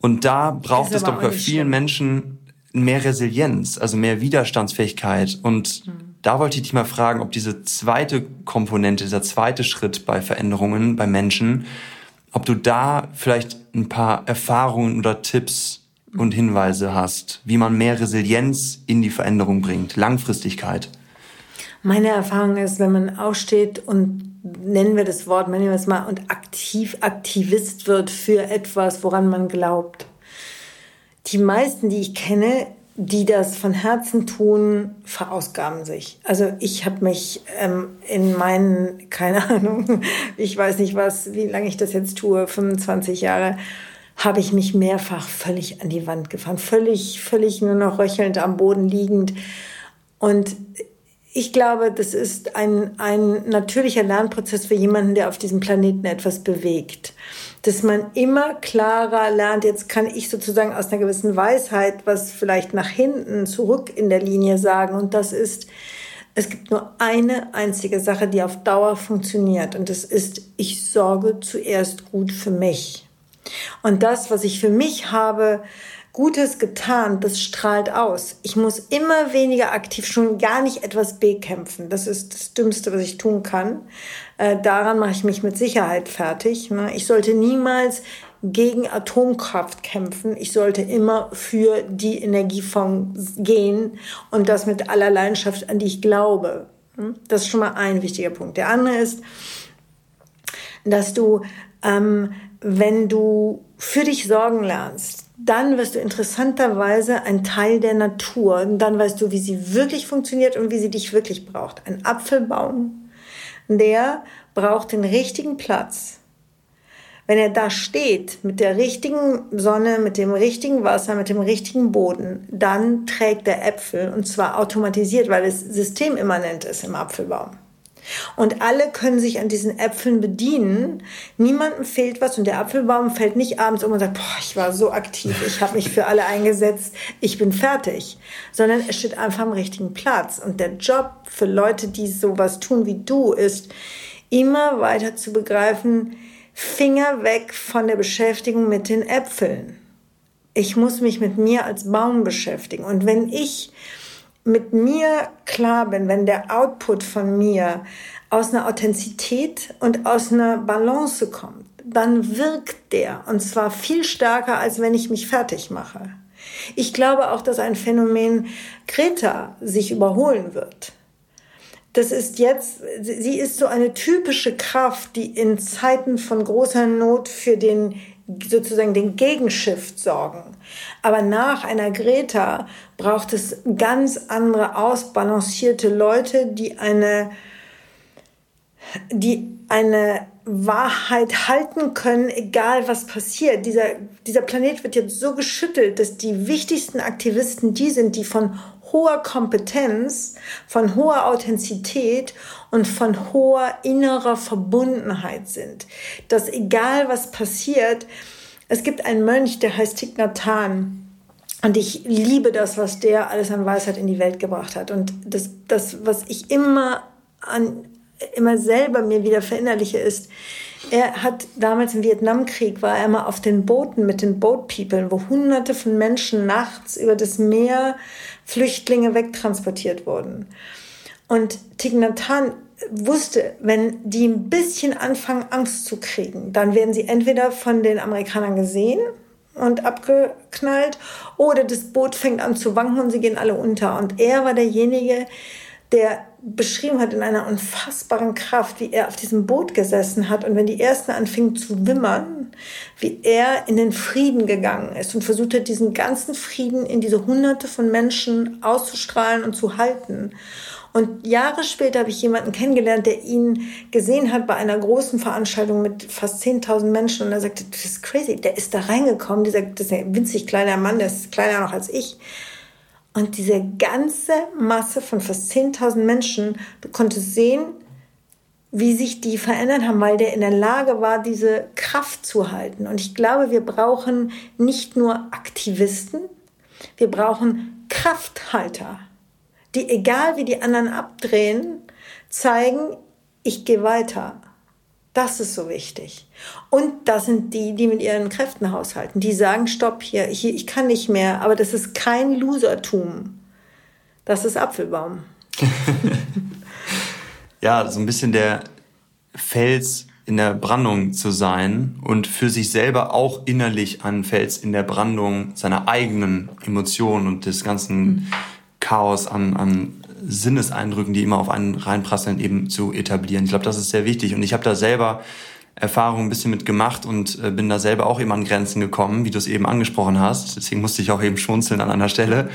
Und da braucht es doch bei vielen. Menschen mehr Resilienz, also mehr Widerstandsfähigkeit. Und mhm. da wollte ich dich mal fragen, ob diese zweite Komponente, dieser zweite Schritt bei Veränderungen bei Menschen, ob du da vielleicht ein paar Erfahrungen oder Tipps und Hinweise hast, wie man mehr Resilienz in die Veränderung bringt, Langfristigkeit. Meine Erfahrung ist, wenn man aufsteht und nennen wir das Wort, nennen wir es mal, und aktiv Aktivist wird für etwas, woran man glaubt. Die meisten, die ich kenne, die das von Herzen tun, verausgaben sich. Also ich habe mich ähm, in meinen, keine Ahnung, ich weiß nicht was, wie lange ich das jetzt tue, 25 Jahre, habe ich mich mehrfach völlig an die Wand gefahren, völlig, völlig nur noch röchelnd am Boden liegend. Und ich glaube, das ist ein, ein natürlicher Lernprozess für jemanden, der auf diesem Planeten etwas bewegt. Dass man immer klarer lernt, jetzt kann ich sozusagen aus einer gewissen Weisheit was vielleicht nach hinten zurück in der Linie sagen. Und das ist, es gibt nur eine einzige Sache, die auf Dauer funktioniert. Und das ist, ich sorge zuerst gut für mich. Und das, was ich für mich habe, Gutes getan, das strahlt aus. Ich muss immer weniger aktiv schon gar nicht etwas bekämpfen. Das ist das Dümmste, was ich tun kann. Äh, daran mache ich mich mit Sicherheit fertig. Ne? Ich sollte niemals gegen Atomkraft kämpfen. Ich sollte immer für die Energiefonds gehen und das mit aller Leidenschaft, an die ich glaube. Hm? Das ist schon mal ein wichtiger Punkt. Der andere ist, dass du, ähm, wenn du für dich sorgen lernst, dann wirst du interessanterweise ein Teil der Natur. Und dann weißt du, wie sie wirklich funktioniert und wie sie dich wirklich braucht. Ein Apfelbaum, der braucht den richtigen Platz. Wenn er da steht, mit der richtigen Sonne, mit dem richtigen Wasser, mit dem richtigen Boden, dann trägt er Äpfel und zwar automatisiert, weil es systemimmanent ist im Apfelbaum. Und alle können sich an diesen Äpfeln bedienen. Niemandem fehlt was und der Apfelbaum fällt nicht abends um und sagt, boah, ich war so aktiv, ich habe mich für alle eingesetzt, ich bin fertig. Sondern es steht einfach am richtigen Platz. Und der Job für Leute, die sowas tun wie du, ist, immer weiter zu begreifen, Finger weg von der Beschäftigung mit den Äpfeln. Ich muss mich mit mir als Baum beschäftigen. Und wenn ich mit mir klar bin, wenn der Output von mir aus einer Authentizität und aus einer Balance kommt, dann wirkt der und zwar viel stärker, als wenn ich mich fertig mache. Ich glaube auch, dass ein Phänomen Greta sich überholen wird. das ist jetzt, sie ist so eine typische Kraft, die in Zeiten von großer Not für den sozusagen den Gegenshift sorgen. Aber nach einer Greta braucht es ganz andere ausbalancierte Leute, die eine, die eine Wahrheit halten können, egal was passiert. Dieser, dieser Planet wird jetzt so geschüttelt, dass die wichtigsten Aktivisten die sind, die von hoher Kompetenz, von hoher Authentizität und von hoher innerer Verbundenheit sind. Dass egal was passiert, es gibt einen Mönch, der heißt Thich. Und ich liebe das, was der alles an Weisheit in die Welt gebracht hat. Und das, das was ich immer an, immer selber mir wieder verinnerliche, ist, er hat damals im Vietnamkrieg war er immer auf den Booten mit den Boat People, wo hunderte von Menschen nachts über das Meer Flüchtlinge wegtransportiert wurden. Und Thich wusste, wenn die ein bisschen anfangen, Angst zu kriegen, dann werden sie entweder von den Amerikanern gesehen und abgeknallt oder das Boot fängt an zu wanken und sie gehen alle unter. Und er war derjenige, der beschrieben hat in einer unfassbaren Kraft, wie er auf diesem Boot gesessen hat und wenn die ersten anfingen zu wimmern, wie er in den Frieden gegangen ist und versucht hat, diesen ganzen Frieden in diese Hunderte von Menschen auszustrahlen und zu halten. Und Jahre später habe ich jemanden kennengelernt, der ihn gesehen hat bei einer großen Veranstaltung mit fast 10.000 Menschen und er sagte, das ist crazy, der ist da reingekommen, dieser, das ist ein winzig kleiner Mann, der ist kleiner noch als ich. Und diese ganze Masse von fast 10.000 Menschen, du konntest sehen, wie sich die verändert haben, weil der in der Lage war, diese Kraft zu halten. Und ich glaube, wir brauchen nicht nur Aktivisten, wir brauchen Krafthalter die, egal wie die anderen abdrehen, zeigen, ich gehe weiter. Das ist so wichtig. Und das sind die, die mit ihren Kräften haushalten. Die sagen, stopp hier, hier ich kann nicht mehr. Aber das ist kein Losertum. Das ist Apfelbaum. ja, so ein bisschen der Fels in der Brandung zu sein und für sich selber auch innerlich ein Fels in der Brandung seiner eigenen Emotionen und des ganzen mhm. Chaos an, an Sinneseindrücken, die immer auf einen reinprasseln, eben zu etablieren. Ich glaube, das ist sehr wichtig. Und ich habe da selber Erfahrungen ein bisschen mit gemacht und äh, bin da selber auch eben an Grenzen gekommen, wie du es eben angesprochen hast. Deswegen musste ich auch eben schmunzeln an einer Stelle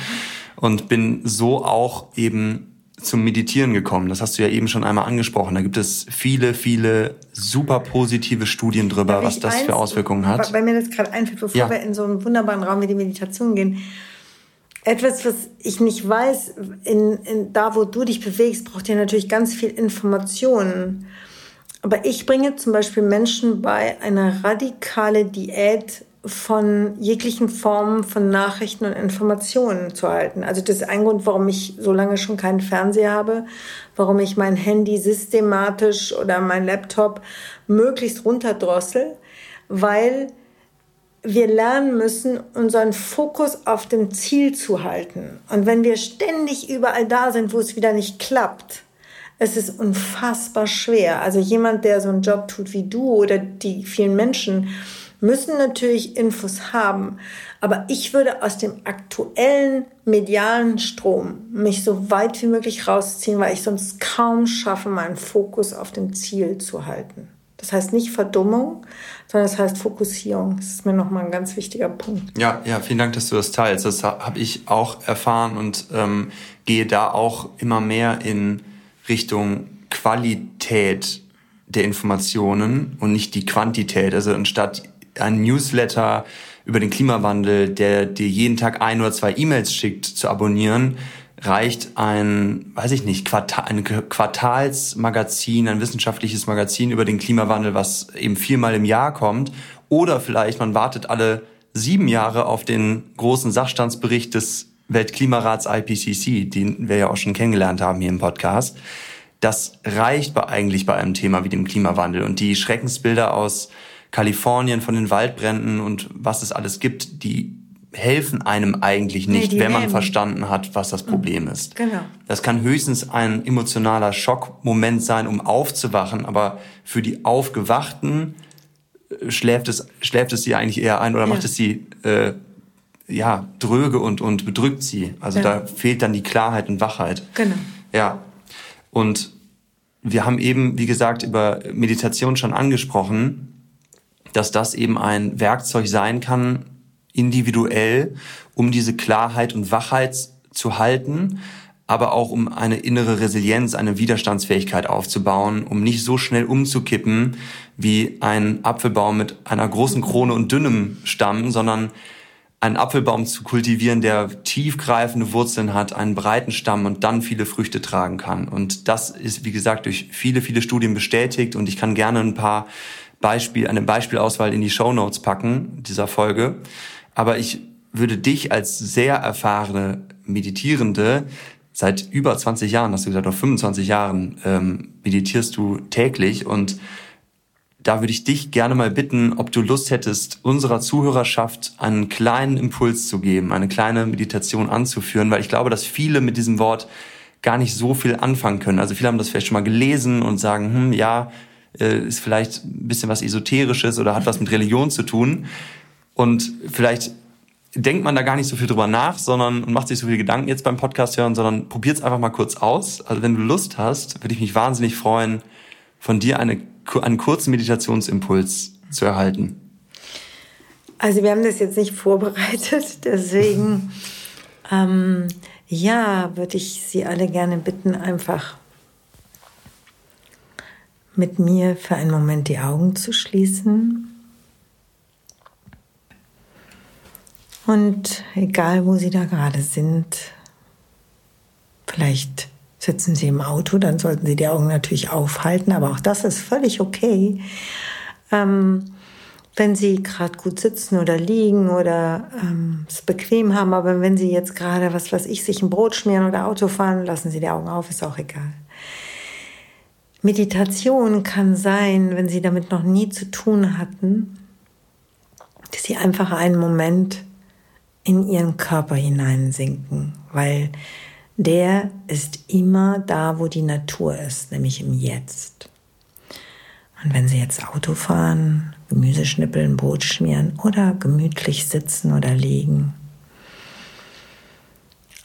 und bin so auch eben zum Meditieren gekommen. Das hast du ja eben schon einmal angesprochen. Da gibt es viele, viele super positive Studien drüber, was das eins, für Auswirkungen hat. Weil mir das gerade einfällt, bevor ja. wir in so einen wunderbaren Raum wie die Meditation gehen etwas, was ich nicht weiß, in, in, da wo du dich bewegst, braucht ihr natürlich ganz viel Informationen. Aber ich bringe zum Beispiel Menschen bei, eine radikale Diät von jeglichen Formen von Nachrichten und Informationen zu halten. Also das ist ein Grund, warum ich so lange schon keinen Fernseher habe, warum ich mein Handy systematisch oder mein Laptop möglichst runterdrossel, weil wir lernen müssen, unseren Fokus auf dem Ziel zu halten. Und wenn wir ständig überall da sind, wo es wieder nicht klappt, es ist unfassbar schwer. Also jemand, der so einen Job tut wie du oder die vielen Menschen, müssen natürlich Infos haben. Aber ich würde aus dem aktuellen medialen Strom mich so weit wie möglich rausziehen, weil ich sonst kaum schaffe, meinen Fokus auf dem Ziel zu halten. Das heißt nicht Verdummung, sondern das heißt Fokussierung. Das ist mir nochmal ein ganz wichtiger Punkt. Ja, ja, vielen Dank, dass du das teilst. Das habe ich auch erfahren und ähm, gehe da auch immer mehr in Richtung Qualität der Informationen und nicht die Quantität. Also anstatt ein Newsletter über den Klimawandel, der dir jeden Tag ein oder zwei E-Mails schickt, zu abonnieren, reicht ein, weiß ich nicht, Quartal, ein Quartalsmagazin, ein wissenschaftliches Magazin über den Klimawandel, was eben viermal im Jahr kommt. Oder vielleicht man wartet alle sieben Jahre auf den großen Sachstandsbericht des Weltklimarats IPCC, den wir ja auch schon kennengelernt haben hier im Podcast. Das reicht eigentlich bei einem Thema wie dem Klimawandel. Und die Schreckensbilder aus Kalifornien von den Waldbränden und was es alles gibt, die helfen einem eigentlich nicht, nee, wenn man verstanden hat, was das Problem mhm. ist. Genau. Das kann höchstens ein emotionaler Schockmoment sein, um aufzuwachen, aber für die Aufgewachten äh, schläft es, schläft es sie eigentlich eher ein oder ja. macht es sie äh, ja dröge und und bedrückt sie. Also ja. da fehlt dann die Klarheit und Wachheit. Genau. Ja. Und wir haben eben, wie gesagt, über Meditation schon angesprochen, dass das eben ein Werkzeug sein kann, individuell, um diese Klarheit und Wachheit zu halten, aber auch um eine innere Resilienz, eine Widerstandsfähigkeit aufzubauen, um nicht so schnell umzukippen wie ein Apfelbaum mit einer großen Krone und dünnem Stamm, sondern einen Apfelbaum zu kultivieren, der tiefgreifende Wurzeln hat, einen breiten Stamm und dann viele Früchte tragen kann. Und das ist, wie gesagt, durch viele, viele Studien bestätigt und ich kann gerne ein paar Beispiel, eine Beispielauswahl in die Show Notes packen dieser Folge. Aber ich würde dich als sehr erfahrene Meditierende seit über 20 Jahren, hast du gesagt, auf 25 Jahren ähm, meditierst du täglich und da würde ich dich gerne mal bitten, ob du Lust hättest, unserer Zuhörerschaft einen kleinen Impuls zu geben, eine kleine Meditation anzuführen, weil ich glaube, dass viele mit diesem Wort gar nicht so viel anfangen können. Also viele haben das vielleicht schon mal gelesen und sagen, hm, ja, äh, ist vielleicht ein bisschen was Esoterisches oder hat was mit Religion zu tun. Und vielleicht denkt man da gar nicht so viel drüber nach, sondern und macht sich so viel Gedanken jetzt beim Podcast hören, sondern probiert es einfach mal kurz aus. Also wenn du Lust hast, würde ich mich wahnsinnig freuen, von dir eine, einen kurzen Meditationsimpuls zu erhalten. Also wir haben das jetzt nicht vorbereitet, deswegen ähm, ja, würde ich Sie alle gerne bitten, einfach mit mir für einen Moment die Augen zu schließen. Und egal, wo Sie da gerade sind, vielleicht sitzen Sie im Auto, dann sollten Sie die Augen natürlich aufhalten, aber auch das ist völlig okay. Ähm, wenn Sie gerade gut sitzen oder liegen oder ähm, es bequem haben, aber wenn Sie jetzt gerade, was weiß ich, sich ein Brot schmieren oder Auto fahren, lassen Sie die Augen auf, ist auch egal. Meditation kann sein, wenn Sie damit noch nie zu tun hatten, dass Sie einfach einen Moment in ihren Körper hineinsinken, weil der ist immer da, wo die Natur ist, nämlich im Jetzt. Und wenn Sie jetzt Auto fahren, Gemüse schnippeln, Brot schmieren oder gemütlich sitzen oder liegen,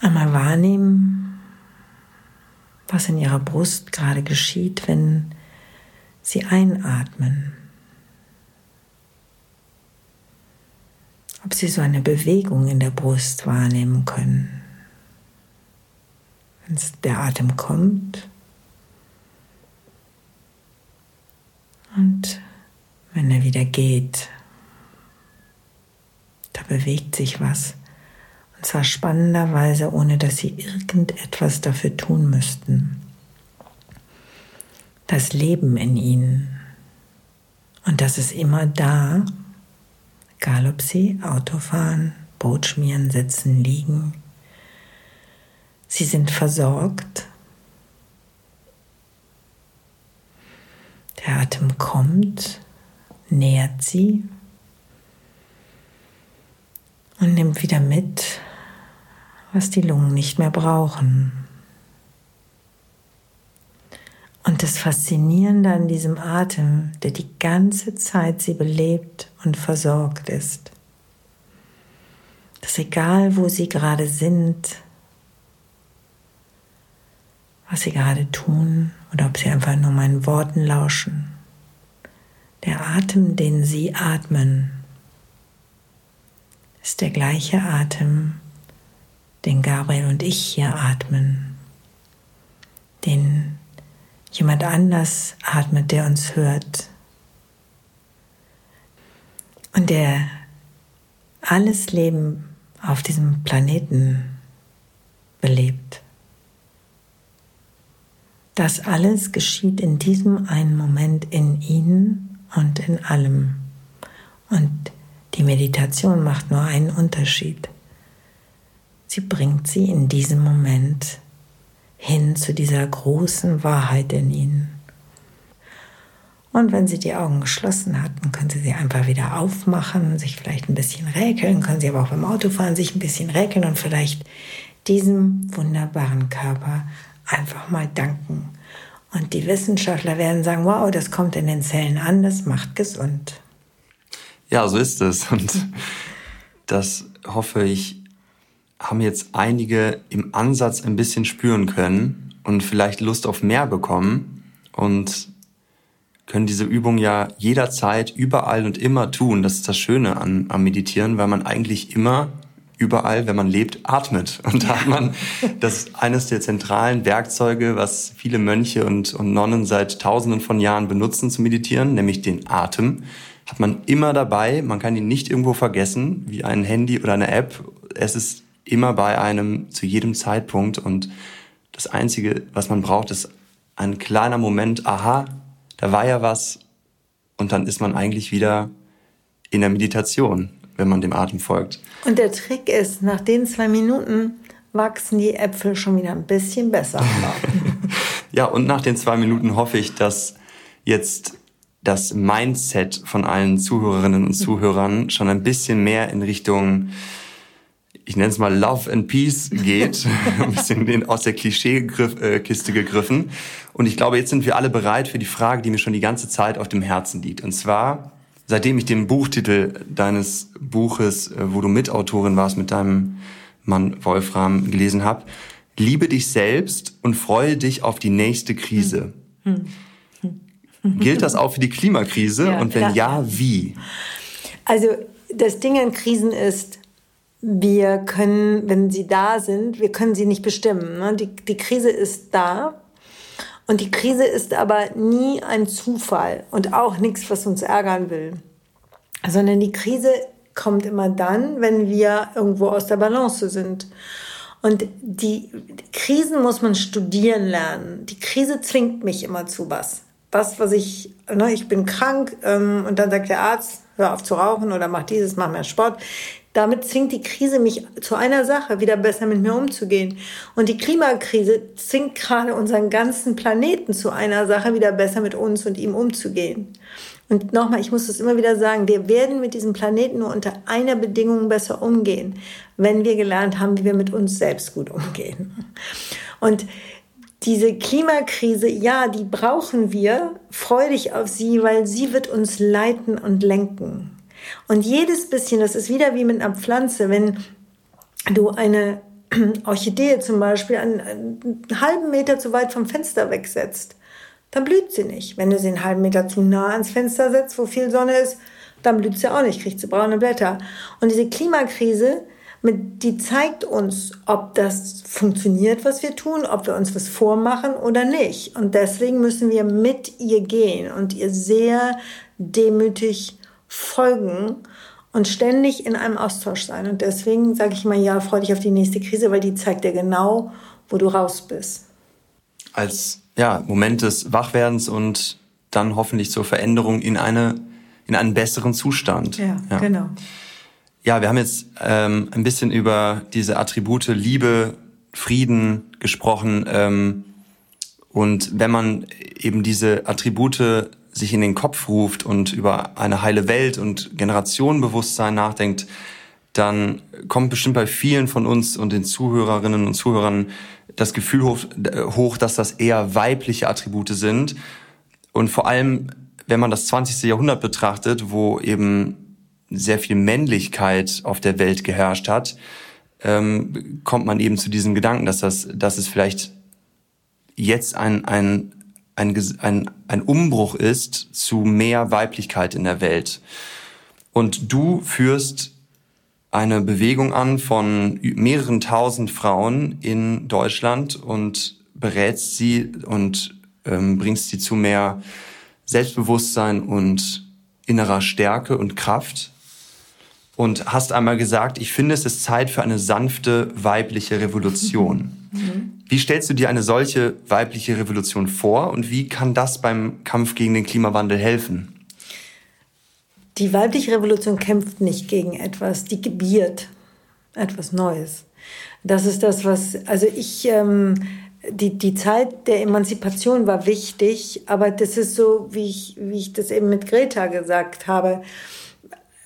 einmal wahrnehmen, was in Ihrer Brust gerade geschieht, wenn Sie einatmen. Ob Sie so eine Bewegung in der Brust wahrnehmen können. Wenn der Atem kommt und wenn er wieder geht, da bewegt sich was. Und zwar spannenderweise, ohne dass Sie irgendetwas dafür tun müssten. Das Leben in Ihnen. Und das ist immer da, Egal ob Sie Auto fahren, schmieren, sitzen, liegen. Sie sind versorgt. Der Atem kommt, nähert sie und nimmt wieder mit, was die Lungen nicht mehr brauchen. Und das Faszinierende an diesem Atem, der die ganze Zeit sie belebt und versorgt ist, dass egal wo sie gerade sind, was sie gerade tun oder ob sie einfach nur meinen Worten lauschen, der Atem, den sie atmen, ist der gleiche Atem, den Gabriel und ich hier atmen, den jemand anders atmet, der uns hört und der alles Leben auf diesem Planeten belebt. Das alles geschieht in diesem einen Moment in Ihnen und in allem. Und die Meditation macht nur einen Unterschied. Sie bringt sie in diesem Moment hin zu dieser großen Wahrheit in ihnen. Und wenn Sie die Augen geschlossen hatten, können Sie sie einfach wieder aufmachen, sich vielleicht ein bisschen räkeln, können Sie aber auch beim Autofahren sich ein bisschen räkeln und vielleicht diesem wunderbaren Körper einfach mal danken. Und die Wissenschaftler werden sagen, wow, das kommt in den Zellen an, das macht gesund. Ja, so ist es. Und das hoffe ich haben jetzt einige im Ansatz ein bisschen spüren können. und vielleicht Lust auf mehr bekommen und können diese Übung ja jederzeit, überall und immer tun. Das ist das Schöne an, am Meditieren, weil man eigentlich immer überall, wenn man lebt, atmet. Und da hat man das eines der zentralen Werkzeuge, was viele Mönche und, und Nonnen seit Tausenden von Jahren benutzen zu meditieren, nämlich den Atem. Hat man immer dabei. Man kann ihn nicht irgendwo vergessen, wie ein Handy oder eine App. Es ist immer bei einem zu jedem Zeitpunkt. Und das Einzige, was man braucht, ist ein kleiner Moment. Aha, da war ja was. Und dann ist man eigentlich wieder in der Meditation wenn man dem Atem folgt. Und der Trick ist, nach den zwei Minuten wachsen die Äpfel schon wieder ein bisschen besser. ja, und nach den zwei Minuten hoffe ich, dass jetzt das Mindset von allen Zuhörerinnen und Zuhörern schon ein bisschen mehr in Richtung, ich nenne es mal Love and Peace geht, ein bisschen aus der Klischeekiste gegriffen. Und ich glaube, jetzt sind wir alle bereit für die Frage, die mir schon die ganze Zeit auf dem Herzen liegt. Und zwar, seitdem ich den Buchtitel deines Buches, äh, wo du Mitautorin warst mit deinem Mann Wolfram, gelesen habe, liebe dich selbst und freue dich auf die nächste Krise. Hm. Hm. Gilt das auch für die Klimakrise? Ja, und wenn ja, wie? Also das Ding an Krisen ist, wir können, wenn sie da sind, wir können sie nicht bestimmen. Ne? Die, die Krise ist da und die Krise ist aber nie ein Zufall und auch nichts, was uns ärgern will, sondern die Krise kommt immer dann, wenn wir irgendwo aus der Balance sind. Und die Krisen muss man studieren lernen. Die Krise zwingt mich immer zu was. Was, was ich, ne, ich bin krank ähm, und dann sagt der Arzt, hör auf zu rauchen oder mach dieses, mach mehr Sport. Damit zwingt die Krise mich zu einer Sache, wieder besser mit mir umzugehen. Und die Klimakrise zwingt gerade unseren ganzen Planeten zu einer Sache, wieder besser mit uns und ihm umzugehen. Und nochmal, ich muss es immer wieder sagen, wir werden mit diesem Planeten nur unter einer Bedingung besser umgehen, wenn wir gelernt haben, wie wir mit uns selbst gut umgehen. Und diese Klimakrise, ja, die brauchen wir. Freu dich auf sie, weil sie wird uns leiten und lenken. Und jedes bisschen, das ist wieder wie mit einer Pflanze, wenn du eine Orchidee zum Beispiel einen, einen halben Meter zu weit vom Fenster wegsetzt, dann blüht sie nicht. Wenn du sie einen halben Meter zu nah ans Fenster setzt, wo viel Sonne ist, dann blüht sie auch nicht, kriegt sie braune Blätter. Und diese Klimakrise, mit, die zeigt uns, ob das funktioniert, was wir tun, ob wir uns was vormachen oder nicht. Und deswegen müssen wir mit ihr gehen und ihr sehr demütig folgen und ständig in einem Austausch sein. Und deswegen sage ich mal, ja, freu dich auf die nächste Krise, weil die zeigt dir genau, wo du raus bist. Als ja, Moment des Wachwerdens und dann hoffentlich zur Veränderung in eine in einen besseren Zustand. Ja, ja. genau. Ja, wir haben jetzt ähm, ein bisschen über diese Attribute Liebe, Frieden gesprochen. Ähm, und wenn man eben diese Attribute sich in den Kopf ruft und über eine heile Welt und Generationenbewusstsein nachdenkt, dann kommt bestimmt bei vielen von uns und den Zuhörerinnen und Zuhörern das Gefühl hoch, dass das eher weibliche Attribute sind. Und vor allem, wenn man das 20. Jahrhundert betrachtet, wo eben sehr viel Männlichkeit auf der Welt geherrscht hat, ähm, kommt man eben zu diesem Gedanken, dass das, dass es vielleicht jetzt ein, ein ein, ein, ein Umbruch ist zu mehr Weiblichkeit in der Welt. Und du führst eine Bewegung an von mehreren tausend Frauen in Deutschland und berätst sie und ähm, bringst sie zu mehr Selbstbewusstsein und innerer Stärke und Kraft. Und hast einmal gesagt, ich finde, es ist Zeit für eine sanfte weibliche Revolution. Mhm. Wie stellst du dir eine solche weibliche Revolution vor und wie kann das beim Kampf gegen den Klimawandel helfen? Die weibliche Revolution kämpft nicht gegen etwas, die gebiert etwas Neues. Das ist das, was, also ich, ähm, die, die Zeit der Emanzipation war wichtig, aber das ist so, wie ich, wie ich das eben mit Greta gesagt habe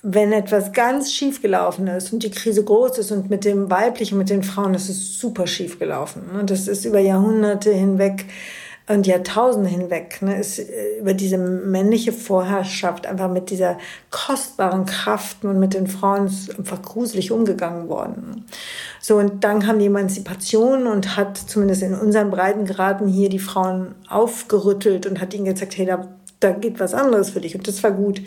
wenn etwas ganz schief gelaufen ist und die Krise groß ist und mit dem Weiblichen, mit den Frauen, das ist super schief gelaufen. Und das ist über Jahrhunderte hinweg und Jahrtausende hinweg ne, ist äh, über diese männliche Vorherrschaft einfach mit dieser kostbaren Kraft und mit den Frauen einfach gruselig umgegangen worden. So, und dann kam die Emanzipation und hat zumindest in unseren Breitengraden hier die Frauen aufgerüttelt und hat ihnen gesagt, hey, da, da geht was anderes für dich. Und das war gut.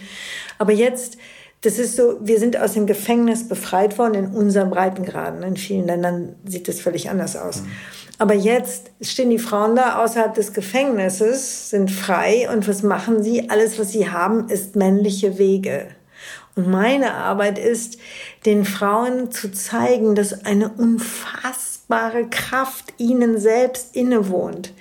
Aber jetzt das ist so, wir sind aus dem Gefängnis befreit worden in unseren Breitengraden. In vielen Ländern sieht das völlig anders aus. Mhm. Aber jetzt stehen die Frauen da außerhalb des Gefängnisses, sind frei und was machen sie? Alles, was sie haben, ist männliche Wege. Und meine Arbeit ist, den Frauen zu zeigen, dass eine unfassbare Kraft ihnen selbst innewohnt.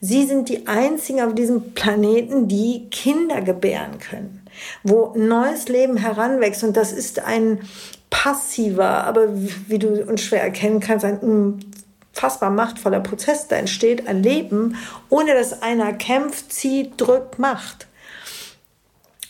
Sie sind die einzigen auf diesem Planeten, die Kinder gebären können, wo neues Leben heranwächst. Und das ist ein passiver, aber wie du unschwer erkennen kannst, ein unfassbar machtvoller Prozess. Da entsteht ein Leben, ohne dass einer kämpft, zieht, drückt, macht.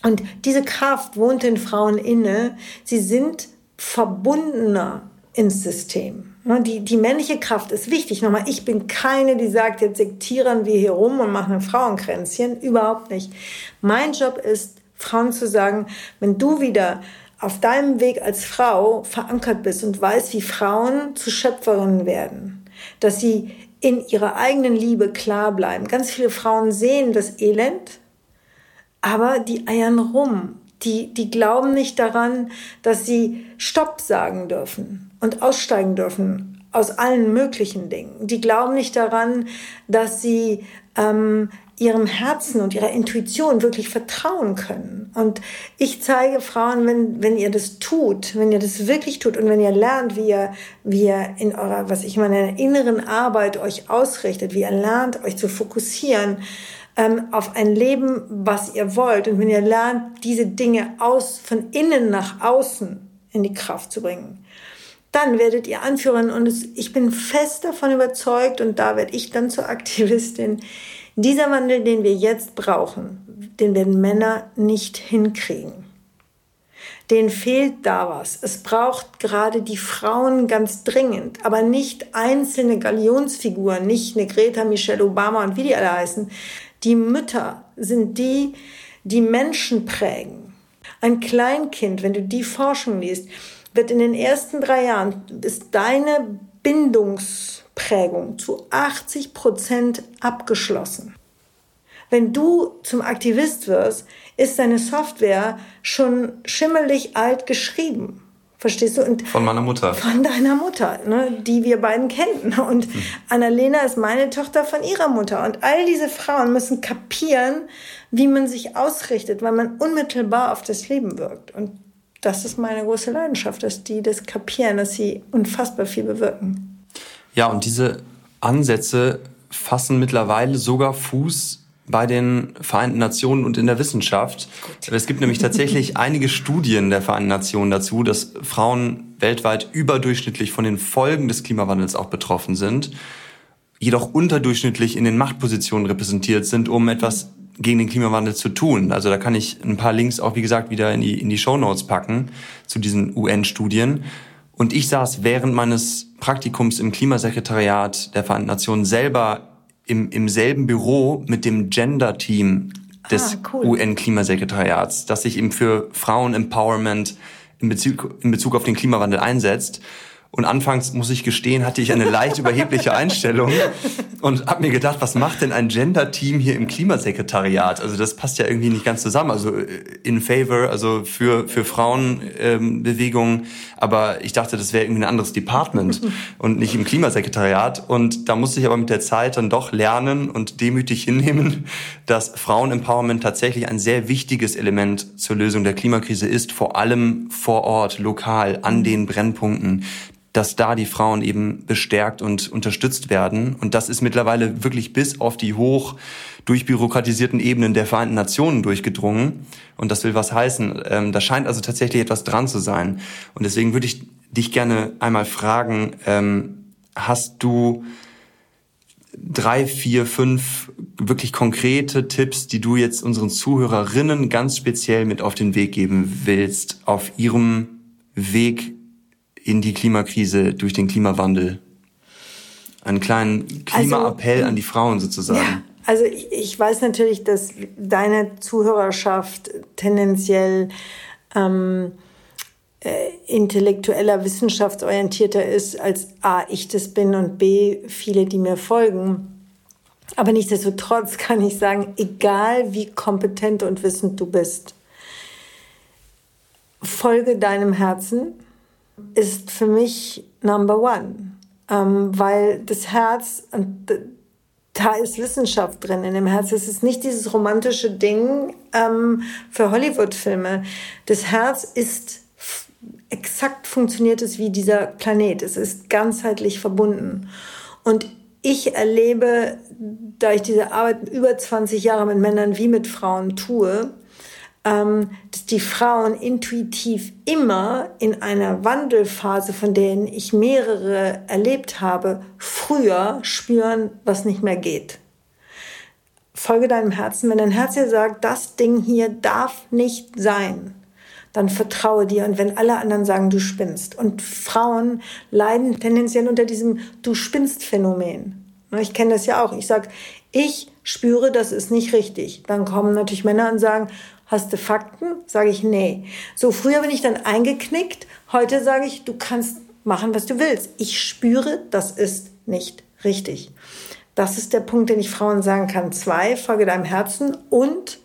Und diese Kraft wohnt den Frauen inne. Sie sind verbundener ins System. Die, die männliche Kraft ist wichtig. Nochmal, ich bin keine, die sagt, jetzt sektieren wir hier rum und machen ein Frauenkränzchen. Überhaupt nicht. Mein Job ist, Frauen zu sagen, wenn du wieder auf deinem Weg als Frau verankert bist und weißt, wie Frauen zu Schöpferinnen werden, dass sie in ihrer eigenen Liebe klar bleiben. Ganz viele Frauen sehen das Elend, aber die eiern rum. Die, die glauben nicht daran, dass sie Stopp sagen dürfen und aussteigen dürfen aus allen möglichen Dingen. Die glauben nicht daran, dass sie ähm, ihrem Herzen und ihrer Intuition wirklich vertrauen können. Und ich zeige Frauen, wenn, wenn ihr das tut, wenn ihr das wirklich tut und wenn ihr lernt, wie ihr, wie ihr in eurer, was ich meine, inneren Arbeit euch ausrichtet, wie ihr lernt, euch zu fokussieren, ähm, auf ein Leben, was ihr wollt. Und wenn ihr lernt, diese Dinge aus, von innen nach außen in die Kraft zu bringen, dann werdet ihr Anführerin. Und es, ich bin fest davon überzeugt, und da werde ich dann zur Aktivistin, dieser Wandel, den wir jetzt brauchen, den werden Männer nicht hinkriegen. Denen fehlt da was. Es braucht gerade die Frauen ganz dringend, aber nicht einzelne Galionsfiguren, nicht eine Greta, Michelle Obama und wie die alle heißen. Die Mütter sind die, die Menschen prägen. Ein Kleinkind, wenn du die Forschung liest, wird in den ersten drei Jahren, ist deine Bindungs- Prägung zu 80 Prozent abgeschlossen. Wenn du zum Aktivist wirst, ist deine Software schon schimmelig alt geschrieben. Verstehst du? Und von meiner Mutter. Von deiner Mutter, ne, die wir beiden kennen. Und hm. Annalena ist meine Tochter von ihrer Mutter. Und all diese Frauen müssen kapieren, wie man sich ausrichtet, weil man unmittelbar auf das Leben wirkt. Und das ist meine große Leidenschaft, dass die das kapieren, dass sie unfassbar viel bewirken. Ja, und diese Ansätze fassen mittlerweile sogar Fuß bei den Vereinten Nationen und in der Wissenschaft. Gut. Es gibt nämlich tatsächlich einige Studien der Vereinten Nationen dazu, dass Frauen weltweit überdurchschnittlich von den Folgen des Klimawandels auch betroffen sind, jedoch unterdurchschnittlich in den Machtpositionen repräsentiert sind, um etwas gegen den Klimawandel zu tun. Also da kann ich ein paar Links auch, wie gesagt, wieder in die, in die Show Notes packen zu diesen UN-Studien. Und ich saß während meines Praktikums im Klimasekretariat der Vereinten Nationen selber im, im selben Büro mit dem Gender-Team des ah, cool. UN-Klimasekretariats, das sich eben für Frauen-Empowerment in Bezug, in Bezug auf den Klimawandel einsetzt. Und anfangs, muss ich gestehen, hatte ich eine leicht überhebliche Einstellung und habe mir gedacht, was macht denn ein Gender-Team hier im Klimasekretariat? Also das passt ja irgendwie nicht ganz zusammen. Also äh, in favor, also für, für Frauenbewegungen. Ähm, aber ich dachte, das wäre irgendwie ein anderes Department und nicht im Klimasekretariat. Und da musste ich aber mit der Zeit dann doch lernen und demütig hinnehmen, dass Frauen-Empowerment tatsächlich ein sehr wichtiges Element zur Lösung der Klimakrise ist, vor allem vor Ort, lokal, an den Brennpunkten dass da die Frauen eben bestärkt und unterstützt werden. Und das ist mittlerweile wirklich bis auf die hoch durchbürokratisierten Ebenen der Vereinten Nationen durchgedrungen. Und das will was heißen. Ähm, da scheint also tatsächlich etwas dran zu sein. Und deswegen würde ich dich gerne einmal fragen, ähm, hast du drei, vier, fünf wirklich konkrete Tipps, die du jetzt unseren Zuhörerinnen ganz speziell mit auf den Weg geben willst, auf ihrem Weg in die Klimakrise durch den Klimawandel. Einen kleinen Klimaappell also, an die Frauen sozusagen. Ja, Also ich, ich weiß natürlich, dass deine Zuhörerschaft tendenziell ähm, äh, intellektueller, wissenschaftsorientierter ist, als A, ich das bin und B, viele, die mir folgen. Aber nichtsdestotrotz kann ich sagen, egal wie kompetent und wissend du bist, folge deinem Herzen ist für mich Number One, ähm, weil das Herz, da ist Wissenschaft drin in dem Herz. Es ist nicht dieses romantische Ding ähm, für Hollywood-Filme. Das Herz ist exakt funktioniert es wie dieser Planet. Es ist ganzheitlich verbunden. Und ich erlebe, da ich diese Arbeit über 20 Jahre mit Männern wie mit Frauen tue, dass die Frauen intuitiv immer in einer Wandelphase, von denen ich mehrere erlebt habe, früher spüren, was nicht mehr geht. Folge deinem Herzen. Wenn dein Herz dir sagt, das Ding hier darf nicht sein, dann vertraue dir. Und wenn alle anderen sagen, du spinnst. Und Frauen leiden tendenziell unter diesem Du spinnst Phänomen. Ich kenne das ja auch. Ich sage, ich spüre, das ist nicht richtig. Dann kommen natürlich Männer und sagen, hast du Fakten? Sage ich, nee. So früher bin ich dann eingeknickt. Heute sage ich, du kannst machen, was du willst. Ich spüre, das ist nicht richtig. Das ist der Punkt, den ich Frauen sagen kann. Zwei, folge deinem Herzen und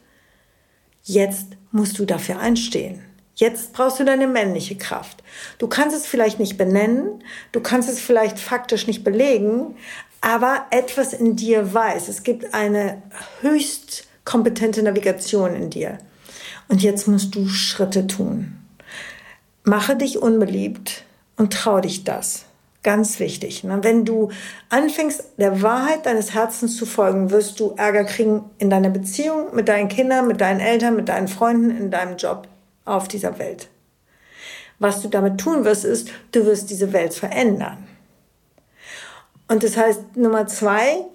jetzt musst du dafür einstehen. Jetzt brauchst du deine männliche Kraft. Du kannst es vielleicht nicht benennen, du kannst es vielleicht faktisch nicht belegen, aber etwas in dir weiß. Es gibt eine höchst kompetente Navigation in dir. Und jetzt musst du Schritte tun. Mache dich unbeliebt und trau dich das. Ganz wichtig. Ne? Wenn du anfängst, der Wahrheit deines Herzens zu folgen, wirst du Ärger kriegen in deiner Beziehung, mit deinen Kindern, mit deinen Eltern, mit deinen Freunden, in deinem Job auf dieser Welt. Was du damit tun wirst, ist, du wirst diese Welt verändern. Und das heißt, Nummer zwei,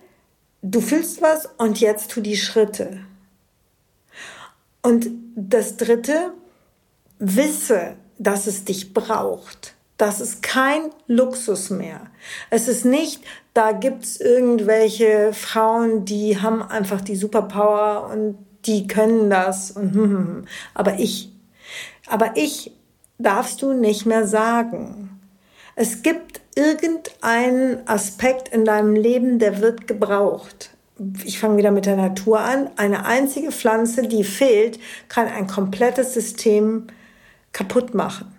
du fühlst was und jetzt tu die Schritte. Und das dritte, wisse, dass es dich braucht. Das ist kein Luxus mehr. Es ist nicht, da gibt's irgendwelche Frauen, die haben einfach die Superpower und die können das. Und, hm, hm, hm. Aber ich aber ich darfst du nicht mehr sagen. Es gibt irgendeinen Aspekt in deinem Leben, der wird gebraucht. Ich fange wieder mit der Natur an. Eine einzige Pflanze, die fehlt, kann ein komplettes System kaputt machen.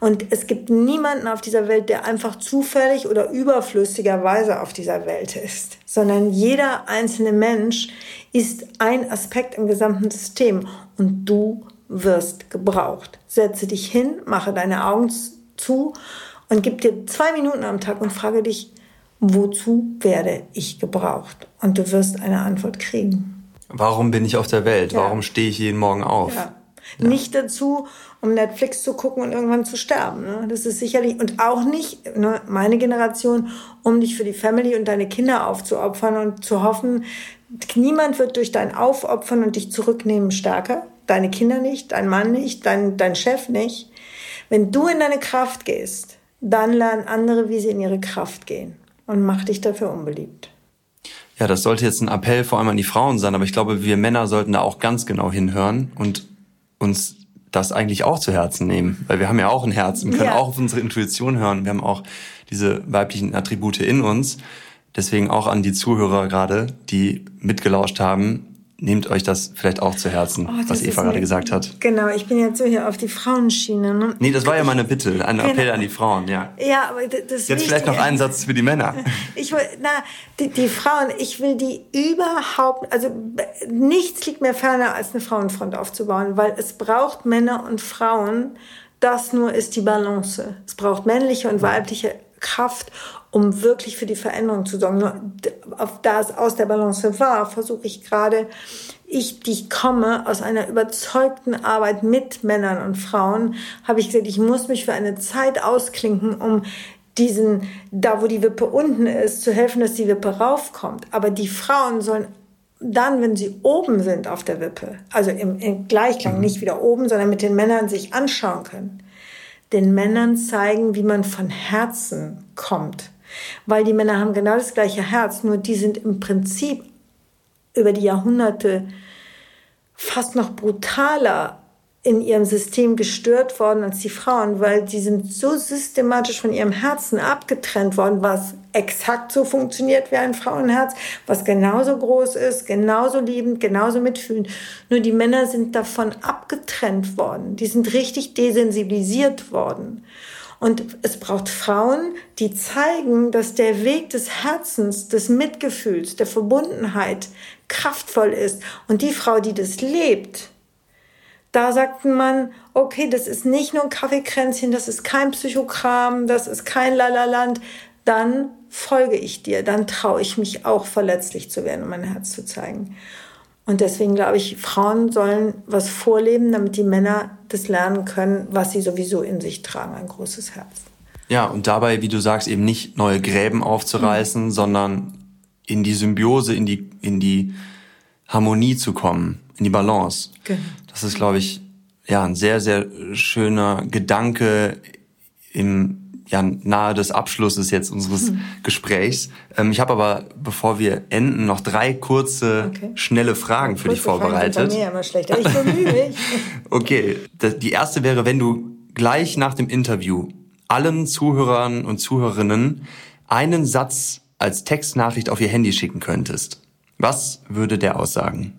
Und es gibt niemanden auf dieser Welt, der einfach zufällig oder überflüssigerweise auf dieser Welt ist, sondern jeder einzelne Mensch ist ein Aspekt im gesamten System und du wirst gebraucht. Setze dich hin, mache deine Augen zu und gib dir zwei Minuten am Tag und frage dich, wozu werde ich gebraucht? Und du wirst eine Antwort kriegen. Warum bin ich auf der Welt? Ja. Warum stehe ich jeden Morgen auf? Ja. Ja. Nicht dazu, um Netflix zu gucken und irgendwann zu sterben. Ne? Das ist sicherlich, und auch nicht, ne, meine Generation, um dich für die Family und deine Kinder aufzuopfern und zu hoffen, niemand wird durch dein Aufopfern und dich zurücknehmen stärker deine Kinder nicht, dein Mann nicht, dein, dein Chef nicht. Wenn du in deine Kraft gehst, dann lernen andere, wie sie in ihre Kraft gehen und mach dich dafür unbeliebt. Ja, das sollte jetzt ein Appell vor allem an die Frauen sein, aber ich glaube, wir Männer sollten da auch ganz genau hinhören und uns das eigentlich auch zu Herzen nehmen, weil wir haben ja auch ein Herz und können ja. auch auf unsere Intuition hören. Wir haben auch diese weiblichen Attribute in uns. Deswegen auch an die Zuhörer gerade, die mitgelauscht haben, nehmt euch das vielleicht auch zu Herzen, oh, was Eva gerade gesagt hat. Genau, ich bin jetzt so hier auf die Frauenschiene. Ne? Nee, das war ja meine Bitte, ein genau. Appell an die Frauen, ja. Ja, aber das Jetzt vielleicht noch einen Satz für die Männer. Ich will, na, die, die Frauen, ich will die überhaupt, also nichts liegt mir ferner, als eine Frauenfront aufzubauen, weil es braucht Männer und Frauen, das nur ist die Balance. Es braucht männliche und weibliche Kraft, um wirklich für die Veränderung zu sorgen. Nur da es aus der Balance war, versuche ich gerade, ich, die komme aus einer überzeugten Arbeit mit Männern und Frauen, habe ich gesagt, ich muss mich für eine Zeit ausklinken, um diesen, da wo die Wippe unten ist, zu helfen, dass die Wippe raufkommt. Aber die Frauen sollen dann, wenn sie oben sind auf der Wippe, also im, im Gleichklang, mhm. nicht wieder oben, sondern mit den Männern sich anschauen können, den Männern zeigen, wie man von Herzen kommt. Weil die Männer haben genau das gleiche Herz, nur die sind im Prinzip über die Jahrhunderte fast noch brutaler in ihrem System gestört worden als die Frauen, weil sie sind so systematisch von ihrem Herzen abgetrennt worden, was exakt so funktioniert wie ein Frauenherz, was genauso groß ist, genauso liebend, genauso mitfühlend. Nur die Männer sind davon abgetrennt worden. Die sind richtig desensibilisiert worden. Und es braucht Frauen, die zeigen, dass der Weg des Herzens, des Mitgefühls, der Verbundenheit kraftvoll ist. Und die Frau, die das lebt, da sagt man, okay, das ist nicht nur ein Kaffeekränzchen, das ist kein Psychokram, das ist kein Lalaland, dann folge ich dir, dann traue ich mich auch verletzlich zu werden, um mein Herz zu zeigen. Und deswegen glaube ich, Frauen sollen was vorleben, damit die Männer das lernen können, was sie sowieso in sich tragen, ein großes Herz. Ja, und dabei, wie du sagst, eben nicht neue Gräben aufzureißen, mhm. sondern in die Symbiose, in die, in die Harmonie zu kommen, in die Balance. Genau. Das ist, glaube ich, ja, ein sehr, sehr schöner Gedanke im ja, nahe des Abschlusses jetzt unseres hm. Gesprächs. Ähm, ich habe aber, bevor wir enden, noch drei kurze, okay. schnelle Fragen für dich vorbereitet. Fragen bei mir immer schlecht, aber ich bemühe mich. okay, die erste wäre, wenn du gleich nach dem Interview allen Zuhörern und Zuhörerinnen einen Satz als Textnachricht auf ihr Handy schicken könntest. Was würde der aussagen?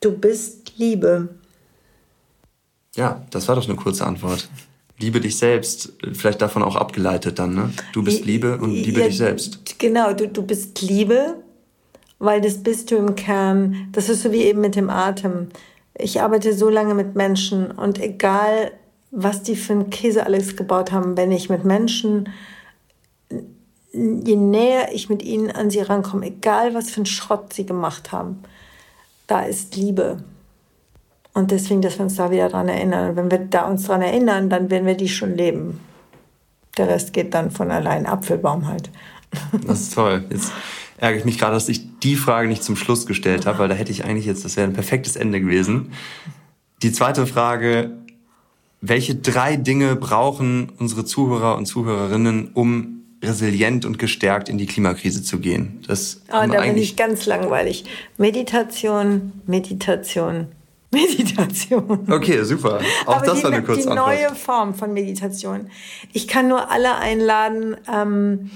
Du bist Liebe. Ja, das war doch eine kurze Antwort. Liebe dich selbst, vielleicht davon auch abgeleitet dann, ne? Du bist Liebe und liebe ja, dich selbst. Genau, du, du bist Liebe, weil das bist du im Kern. Das ist so wie eben mit dem Atem. Ich arbeite so lange mit Menschen und egal, was die für einen Käse alles gebaut haben, wenn ich mit Menschen, je näher ich mit ihnen an sie rankomme, egal was für einen Schrott sie gemacht haben, da ist Liebe. Und deswegen, dass wir uns da wieder dran erinnern. Und wenn wir da uns dran erinnern, dann werden wir die schon leben. Der Rest geht dann von allein. Apfelbaum halt. Das ist toll. Jetzt ärgere ich mich gerade, dass ich die Frage nicht zum Schluss gestellt habe, weil da hätte ich eigentlich jetzt, das wäre ein perfektes Ende gewesen. Die zweite Frage, welche drei Dinge brauchen unsere Zuhörer und Zuhörerinnen, um resilient und gestärkt in die Klimakrise zu gehen. Das oh, da bin ich ganz langweilig. Meditation, Meditation, Meditation. Okay, super. Auch Aber das die, war eine kurze die Antwort. neue Form von Meditation. Ich kann nur alle einladen, ähm,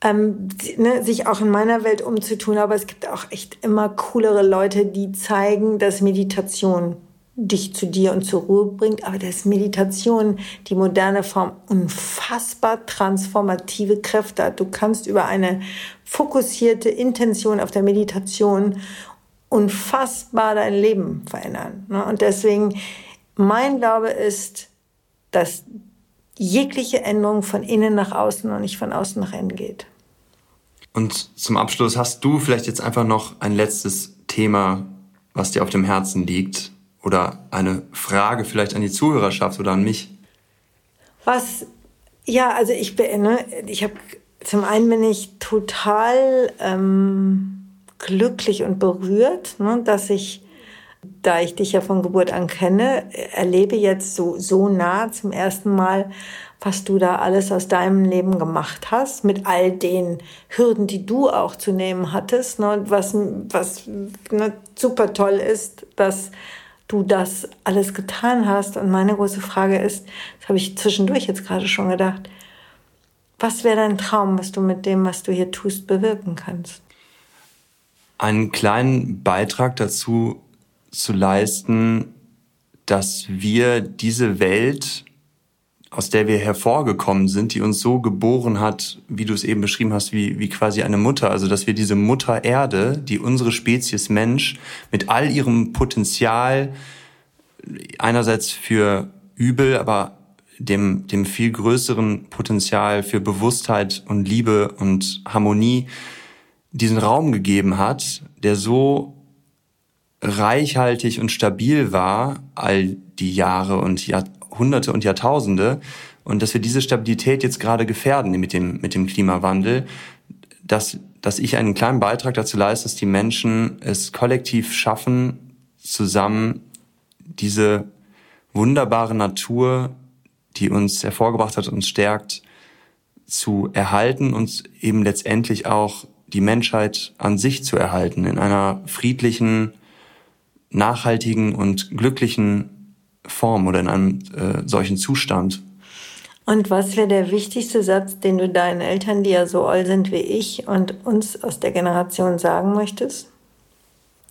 ähm, ne, sich auch in meiner Welt umzutun. Aber es gibt auch echt immer coolere Leute, die zeigen, dass Meditation dich zu dir und zur Ruhe bringt, aber dass Meditation, die moderne Form, unfassbar transformative Kräfte hat. Du kannst über eine fokussierte Intention auf der Meditation unfassbar dein Leben verändern. Ne? Und deswegen, mein Glaube ist, dass jegliche Änderung von innen nach außen und nicht von außen nach innen geht. Und zum Abschluss hast du vielleicht jetzt einfach noch ein letztes Thema, was dir auf dem Herzen liegt, oder eine Frage vielleicht an die Zuhörerschaft oder an mich? Was, ja, also ich bin, ne, ich habe, zum einen bin ich total ähm, glücklich und berührt, ne, dass ich, da ich dich ja von Geburt an kenne, erlebe jetzt so, so nah zum ersten Mal, was du da alles aus deinem Leben gemacht hast, mit all den Hürden, die du auch zu nehmen hattest, ne, was, was ne, super toll ist, dass du das alles getan hast. Und meine große Frage ist, das habe ich zwischendurch jetzt gerade schon gedacht, was wäre dein Traum, was du mit dem, was du hier tust, bewirken kannst? Einen kleinen Beitrag dazu zu leisten, dass wir diese Welt aus der wir hervorgekommen sind, die uns so geboren hat, wie du es eben beschrieben hast, wie, wie quasi eine Mutter. Also, dass wir diese Mutter Erde, die unsere Spezies Mensch mit all ihrem Potenzial einerseits für Übel, aber dem, dem viel größeren Potenzial für Bewusstheit und Liebe und Harmonie diesen Raum gegeben hat, der so reichhaltig und stabil war all die Jahre und Jahr, Hunderte und Jahrtausende und dass wir diese Stabilität jetzt gerade gefährden mit dem, mit dem Klimawandel, dass, dass ich einen kleinen Beitrag dazu leiste, dass die Menschen es kollektiv schaffen, zusammen diese wunderbare Natur, die uns hervorgebracht hat, uns stärkt, zu erhalten und eben letztendlich auch die Menschheit an sich zu erhalten, in einer friedlichen, nachhaltigen und glücklichen Form oder in einem äh, solchen Zustand. Und was wäre der wichtigste Satz, den du deinen Eltern, die ja so alt sind wie ich und uns aus der Generation sagen möchtest?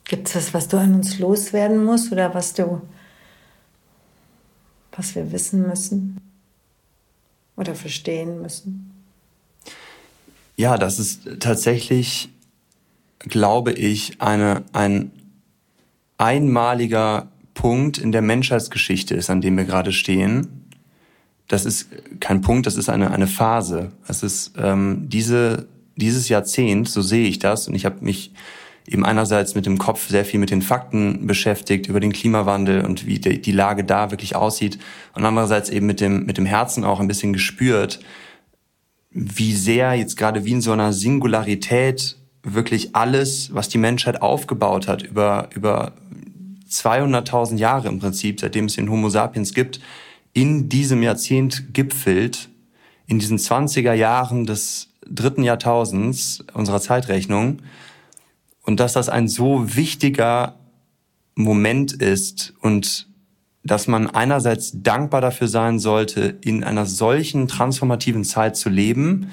Gibt es was, was du an uns loswerden musst oder was du, was wir wissen müssen oder verstehen müssen? Ja, das ist tatsächlich, glaube ich, eine, ein einmaliger Punkt in der Menschheitsgeschichte ist, an dem wir gerade stehen. Das ist kein Punkt, das ist eine, eine Phase. Es ist ähm, diese, dieses Jahrzehnt, so sehe ich das, und ich habe mich eben einerseits mit dem Kopf sehr viel mit den Fakten beschäftigt über den Klimawandel und wie die, Lage da wirklich aussieht und andererseits eben mit dem, mit dem Herzen auch ein bisschen gespürt, wie sehr jetzt gerade wie in so einer Singularität wirklich alles, was die Menschheit aufgebaut hat über, über 200.000 Jahre im Prinzip, seitdem es den Homo sapiens gibt, in diesem Jahrzehnt gipfelt, in diesen 20er Jahren des dritten Jahrtausends unserer Zeitrechnung. Und dass das ein so wichtiger Moment ist und dass man einerseits dankbar dafür sein sollte, in einer solchen transformativen Zeit zu leben,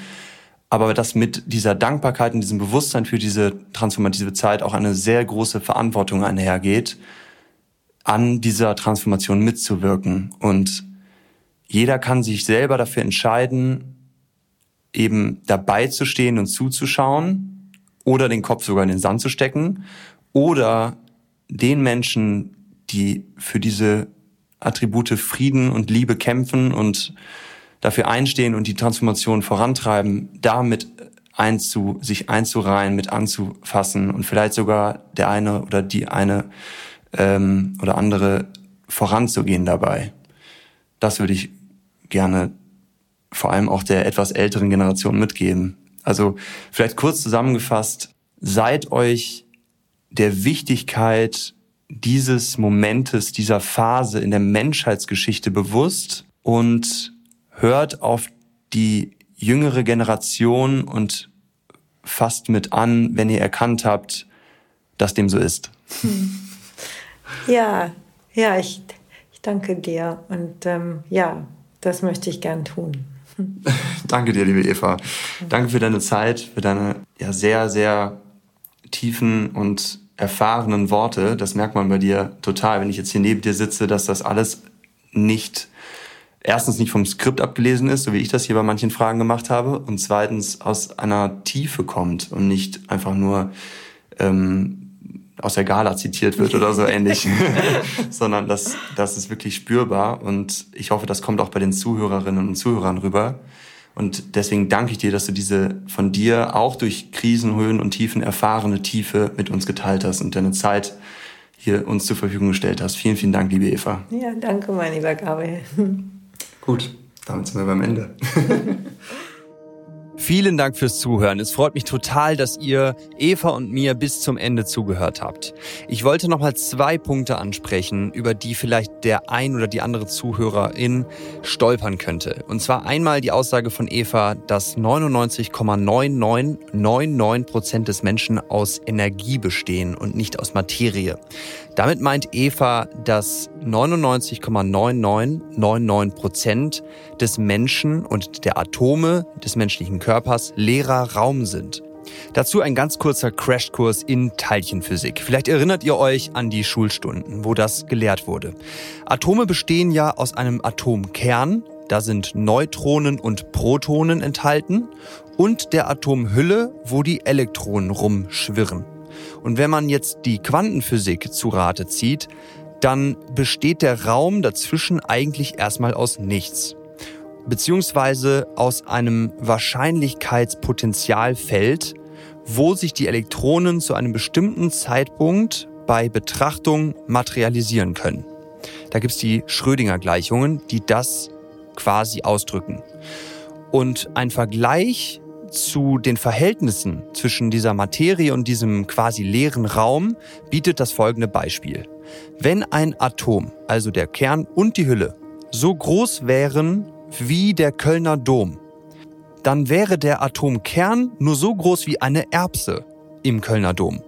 aber dass mit dieser Dankbarkeit und diesem Bewusstsein für diese transformative Zeit auch eine sehr große Verantwortung einhergeht, an dieser Transformation mitzuwirken. Und jeder kann sich selber dafür entscheiden, eben dabei zu stehen und zuzuschauen oder den Kopf sogar in den Sand zu stecken oder den Menschen, die für diese Attribute Frieden und Liebe kämpfen und dafür einstehen und die Transformation vorantreiben, damit einzu, sich einzureihen, mit anzufassen und vielleicht sogar der eine oder die eine ähm, oder andere voranzugehen dabei. Das würde ich gerne vor allem auch der etwas älteren Generation mitgeben. Also vielleicht kurz zusammengefasst, seid euch der Wichtigkeit dieses Momentes, dieser Phase in der Menschheitsgeschichte bewusst und hört auf die jüngere Generation und fasst mit an, wenn ihr erkannt habt, dass dem so ist. Hm. Ja, ja, ich, ich danke dir und ähm, ja, das möchte ich gern tun. danke dir, liebe Eva. Danke für deine Zeit, für deine ja, sehr, sehr tiefen und erfahrenen Worte. Das merkt man bei dir total, wenn ich jetzt hier neben dir sitze, dass das alles nicht erstens nicht vom Skript abgelesen ist, so wie ich das hier bei manchen Fragen gemacht habe, und zweitens aus einer Tiefe kommt und nicht einfach nur ähm, aus der Gala zitiert wird oder so ähnlich, sondern das, das ist wirklich spürbar und ich hoffe, das kommt auch bei den Zuhörerinnen und Zuhörern rüber. Und deswegen danke ich dir, dass du diese von dir auch durch Krisenhöhen und Tiefen erfahrene Tiefe mit uns geteilt hast und deine Zeit hier uns zur Verfügung gestellt hast. Vielen, vielen Dank, liebe Eva. Ja, danke, mein lieber Gabriel. Gut, damit sind wir beim Ende. Vielen Dank fürs Zuhören. Es freut mich total, dass ihr Eva und mir bis zum Ende zugehört habt. Ich wollte noch mal zwei Punkte ansprechen, über die vielleicht der ein oder die andere Zuhörerin stolpern könnte. Und zwar einmal die Aussage von Eva, dass 99,9999 Prozent des Menschen aus Energie bestehen und nicht aus Materie. Damit meint Eva, dass 99,9999 Prozent des Menschen und der Atome des menschlichen Körpers leerer Raum sind. Dazu ein ganz kurzer Crashkurs in Teilchenphysik. Vielleicht erinnert ihr euch an die Schulstunden, wo das gelehrt wurde. Atome bestehen ja aus einem Atomkern, da sind Neutronen und Protonen enthalten, und der Atomhülle, wo die Elektronen rumschwirren. Und wenn man jetzt die Quantenphysik zu Rate zieht, dann besteht der Raum dazwischen eigentlich erstmal aus nichts. Beziehungsweise aus einem Wahrscheinlichkeitspotentialfeld, wo sich die Elektronen zu einem bestimmten Zeitpunkt bei Betrachtung materialisieren können. Da gibt's die Schrödinger-Gleichungen, die das quasi ausdrücken. Und ein Vergleich zu den Verhältnissen zwischen dieser Materie und diesem quasi leeren Raum bietet das folgende Beispiel. Wenn ein Atom, also der Kern und die Hülle, so groß wären wie der Kölner Dom, dann wäre der Atomkern nur so groß wie eine Erbse im Kölner Dom.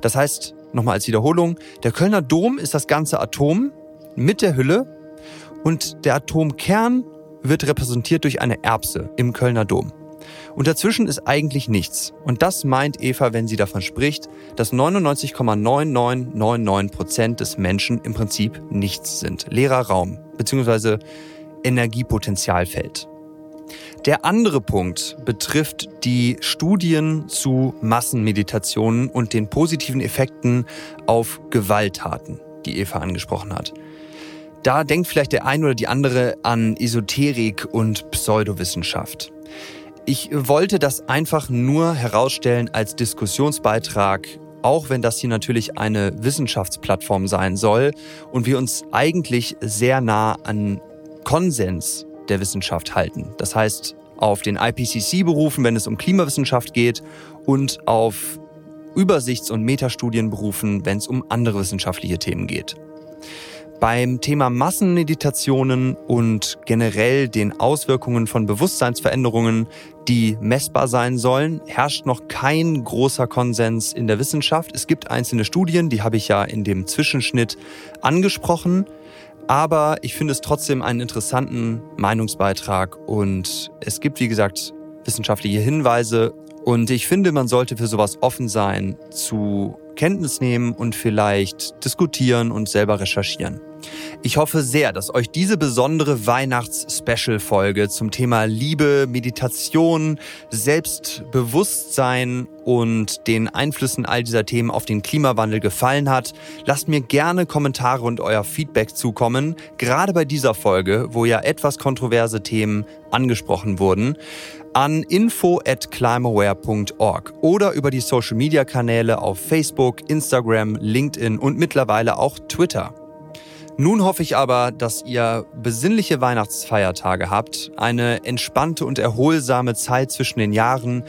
Das heißt, nochmal als Wiederholung, der Kölner Dom ist das ganze Atom mit der Hülle und der Atomkern wird repräsentiert durch eine Erbse im Kölner Dom. Und dazwischen ist eigentlich nichts. Und das meint Eva, wenn sie davon spricht, dass 99,9999 Prozent des Menschen im Prinzip nichts sind. Leerer Raum bzw. Energiepotenzialfeld. Der andere Punkt betrifft die Studien zu Massenmeditationen und den positiven Effekten auf Gewalttaten, die Eva angesprochen hat. Da denkt vielleicht der ein oder die andere an Esoterik und Pseudowissenschaft. Ich wollte das einfach nur herausstellen als Diskussionsbeitrag, auch wenn das hier natürlich eine Wissenschaftsplattform sein soll und wir uns eigentlich sehr nah an Konsens der Wissenschaft halten. Das heißt, auf den IPCC berufen, wenn es um Klimawissenschaft geht und auf Übersichts- und Metastudien berufen, wenn es um andere wissenschaftliche Themen geht. Beim Thema Massenmeditationen und generell den Auswirkungen von Bewusstseinsveränderungen, die messbar sein sollen, herrscht noch kein großer Konsens in der Wissenschaft. Es gibt einzelne Studien, die habe ich ja in dem Zwischenschnitt angesprochen. Aber ich finde es trotzdem einen interessanten Meinungsbeitrag und es gibt, wie gesagt, wissenschaftliche Hinweise und ich finde, man sollte für sowas offen sein, zu Kenntnis nehmen und vielleicht diskutieren und selber recherchieren. Ich hoffe sehr, dass euch diese besondere Weihnachts-Special-Folge zum Thema Liebe, Meditation, Selbstbewusstsein und den Einflüssen all dieser Themen auf den Klimawandel gefallen hat. Lasst mir gerne Kommentare und euer Feedback zukommen, gerade bei dieser Folge, wo ja etwas kontroverse Themen angesprochen wurden an info at climeaware.org oder über die Social Media Kanäle auf Facebook, Instagram, LinkedIn und mittlerweile auch Twitter. Nun hoffe ich aber, dass ihr besinnliche Weihnachtsfeiertage habt, eine entspannte und erholsame Zeit zwischen den Jahren,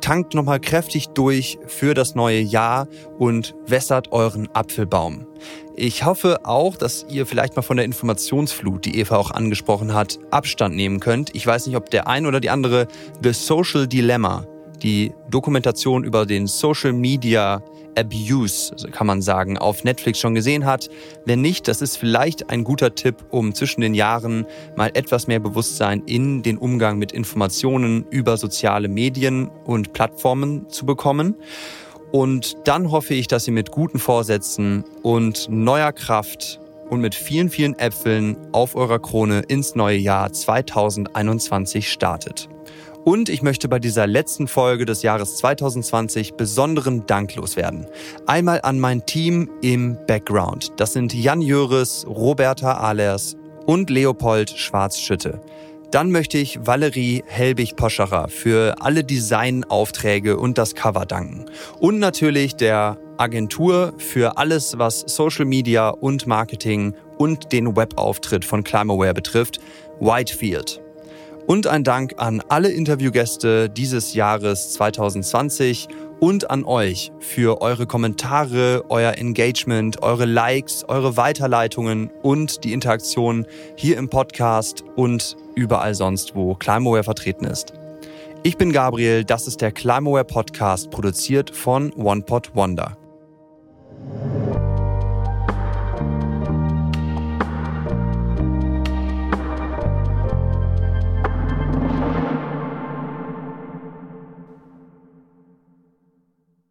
tankt nochmal kräftig durch für das neue Jahr und wässert euren Apfelbaum. Ich hoffe auch, dass ihr vielleicht mal von der Informationsflut, die Eva auch angesprochen hat, Abstand nehmen könnt. Ich weiß nicht, ob der ein oder die andere The Social Dilemma, die Dokumentation über den Social Media Abuse, kann man sagen, auf Netflix schon gesehen hat. Wenn nicht, das ist vielleicht ein guter Tipp, um zwischen den Jahren mal etwas mehr Bewusstsein in den Umgang mit Informationen über soziale Medien und Plattformen zu bekommen. Und dann hoffe ich, dass ihr mit guten Vorsätzen und neuer Kraft und mit vielen, vielen Äpfeln auf eurer Krone ins neue Jahr 2021 startet. Und ich möchte bei dieser letzten Folge des Jahres 2020 besonderen Dank loswerden. Einmal an mein Team im Background. Das sind Jan Jöres, Roberta Ahlers und Leopold Schwarzschütte. Dann möchte ich Valerie Helbig-Poschacher für alle Designaufträge und das Cover danken. Und natürlich der Agentur für alles, was Social Media und Marketing und den Webauftritt von Climaware betrifft, Whitefield. Und ein Dank an alle Interviewgäste dieses Jahres 2020 und an euch für eure Kommentare, euer Engagement, eure Likes, eure Weiterleitungen und die Interaktion hier im Podcast und überall sonst, wo Climaware vertreten ist. Ich bin Gabriel, das ist der Climaware Podcast, produziert von OnePod Wonder.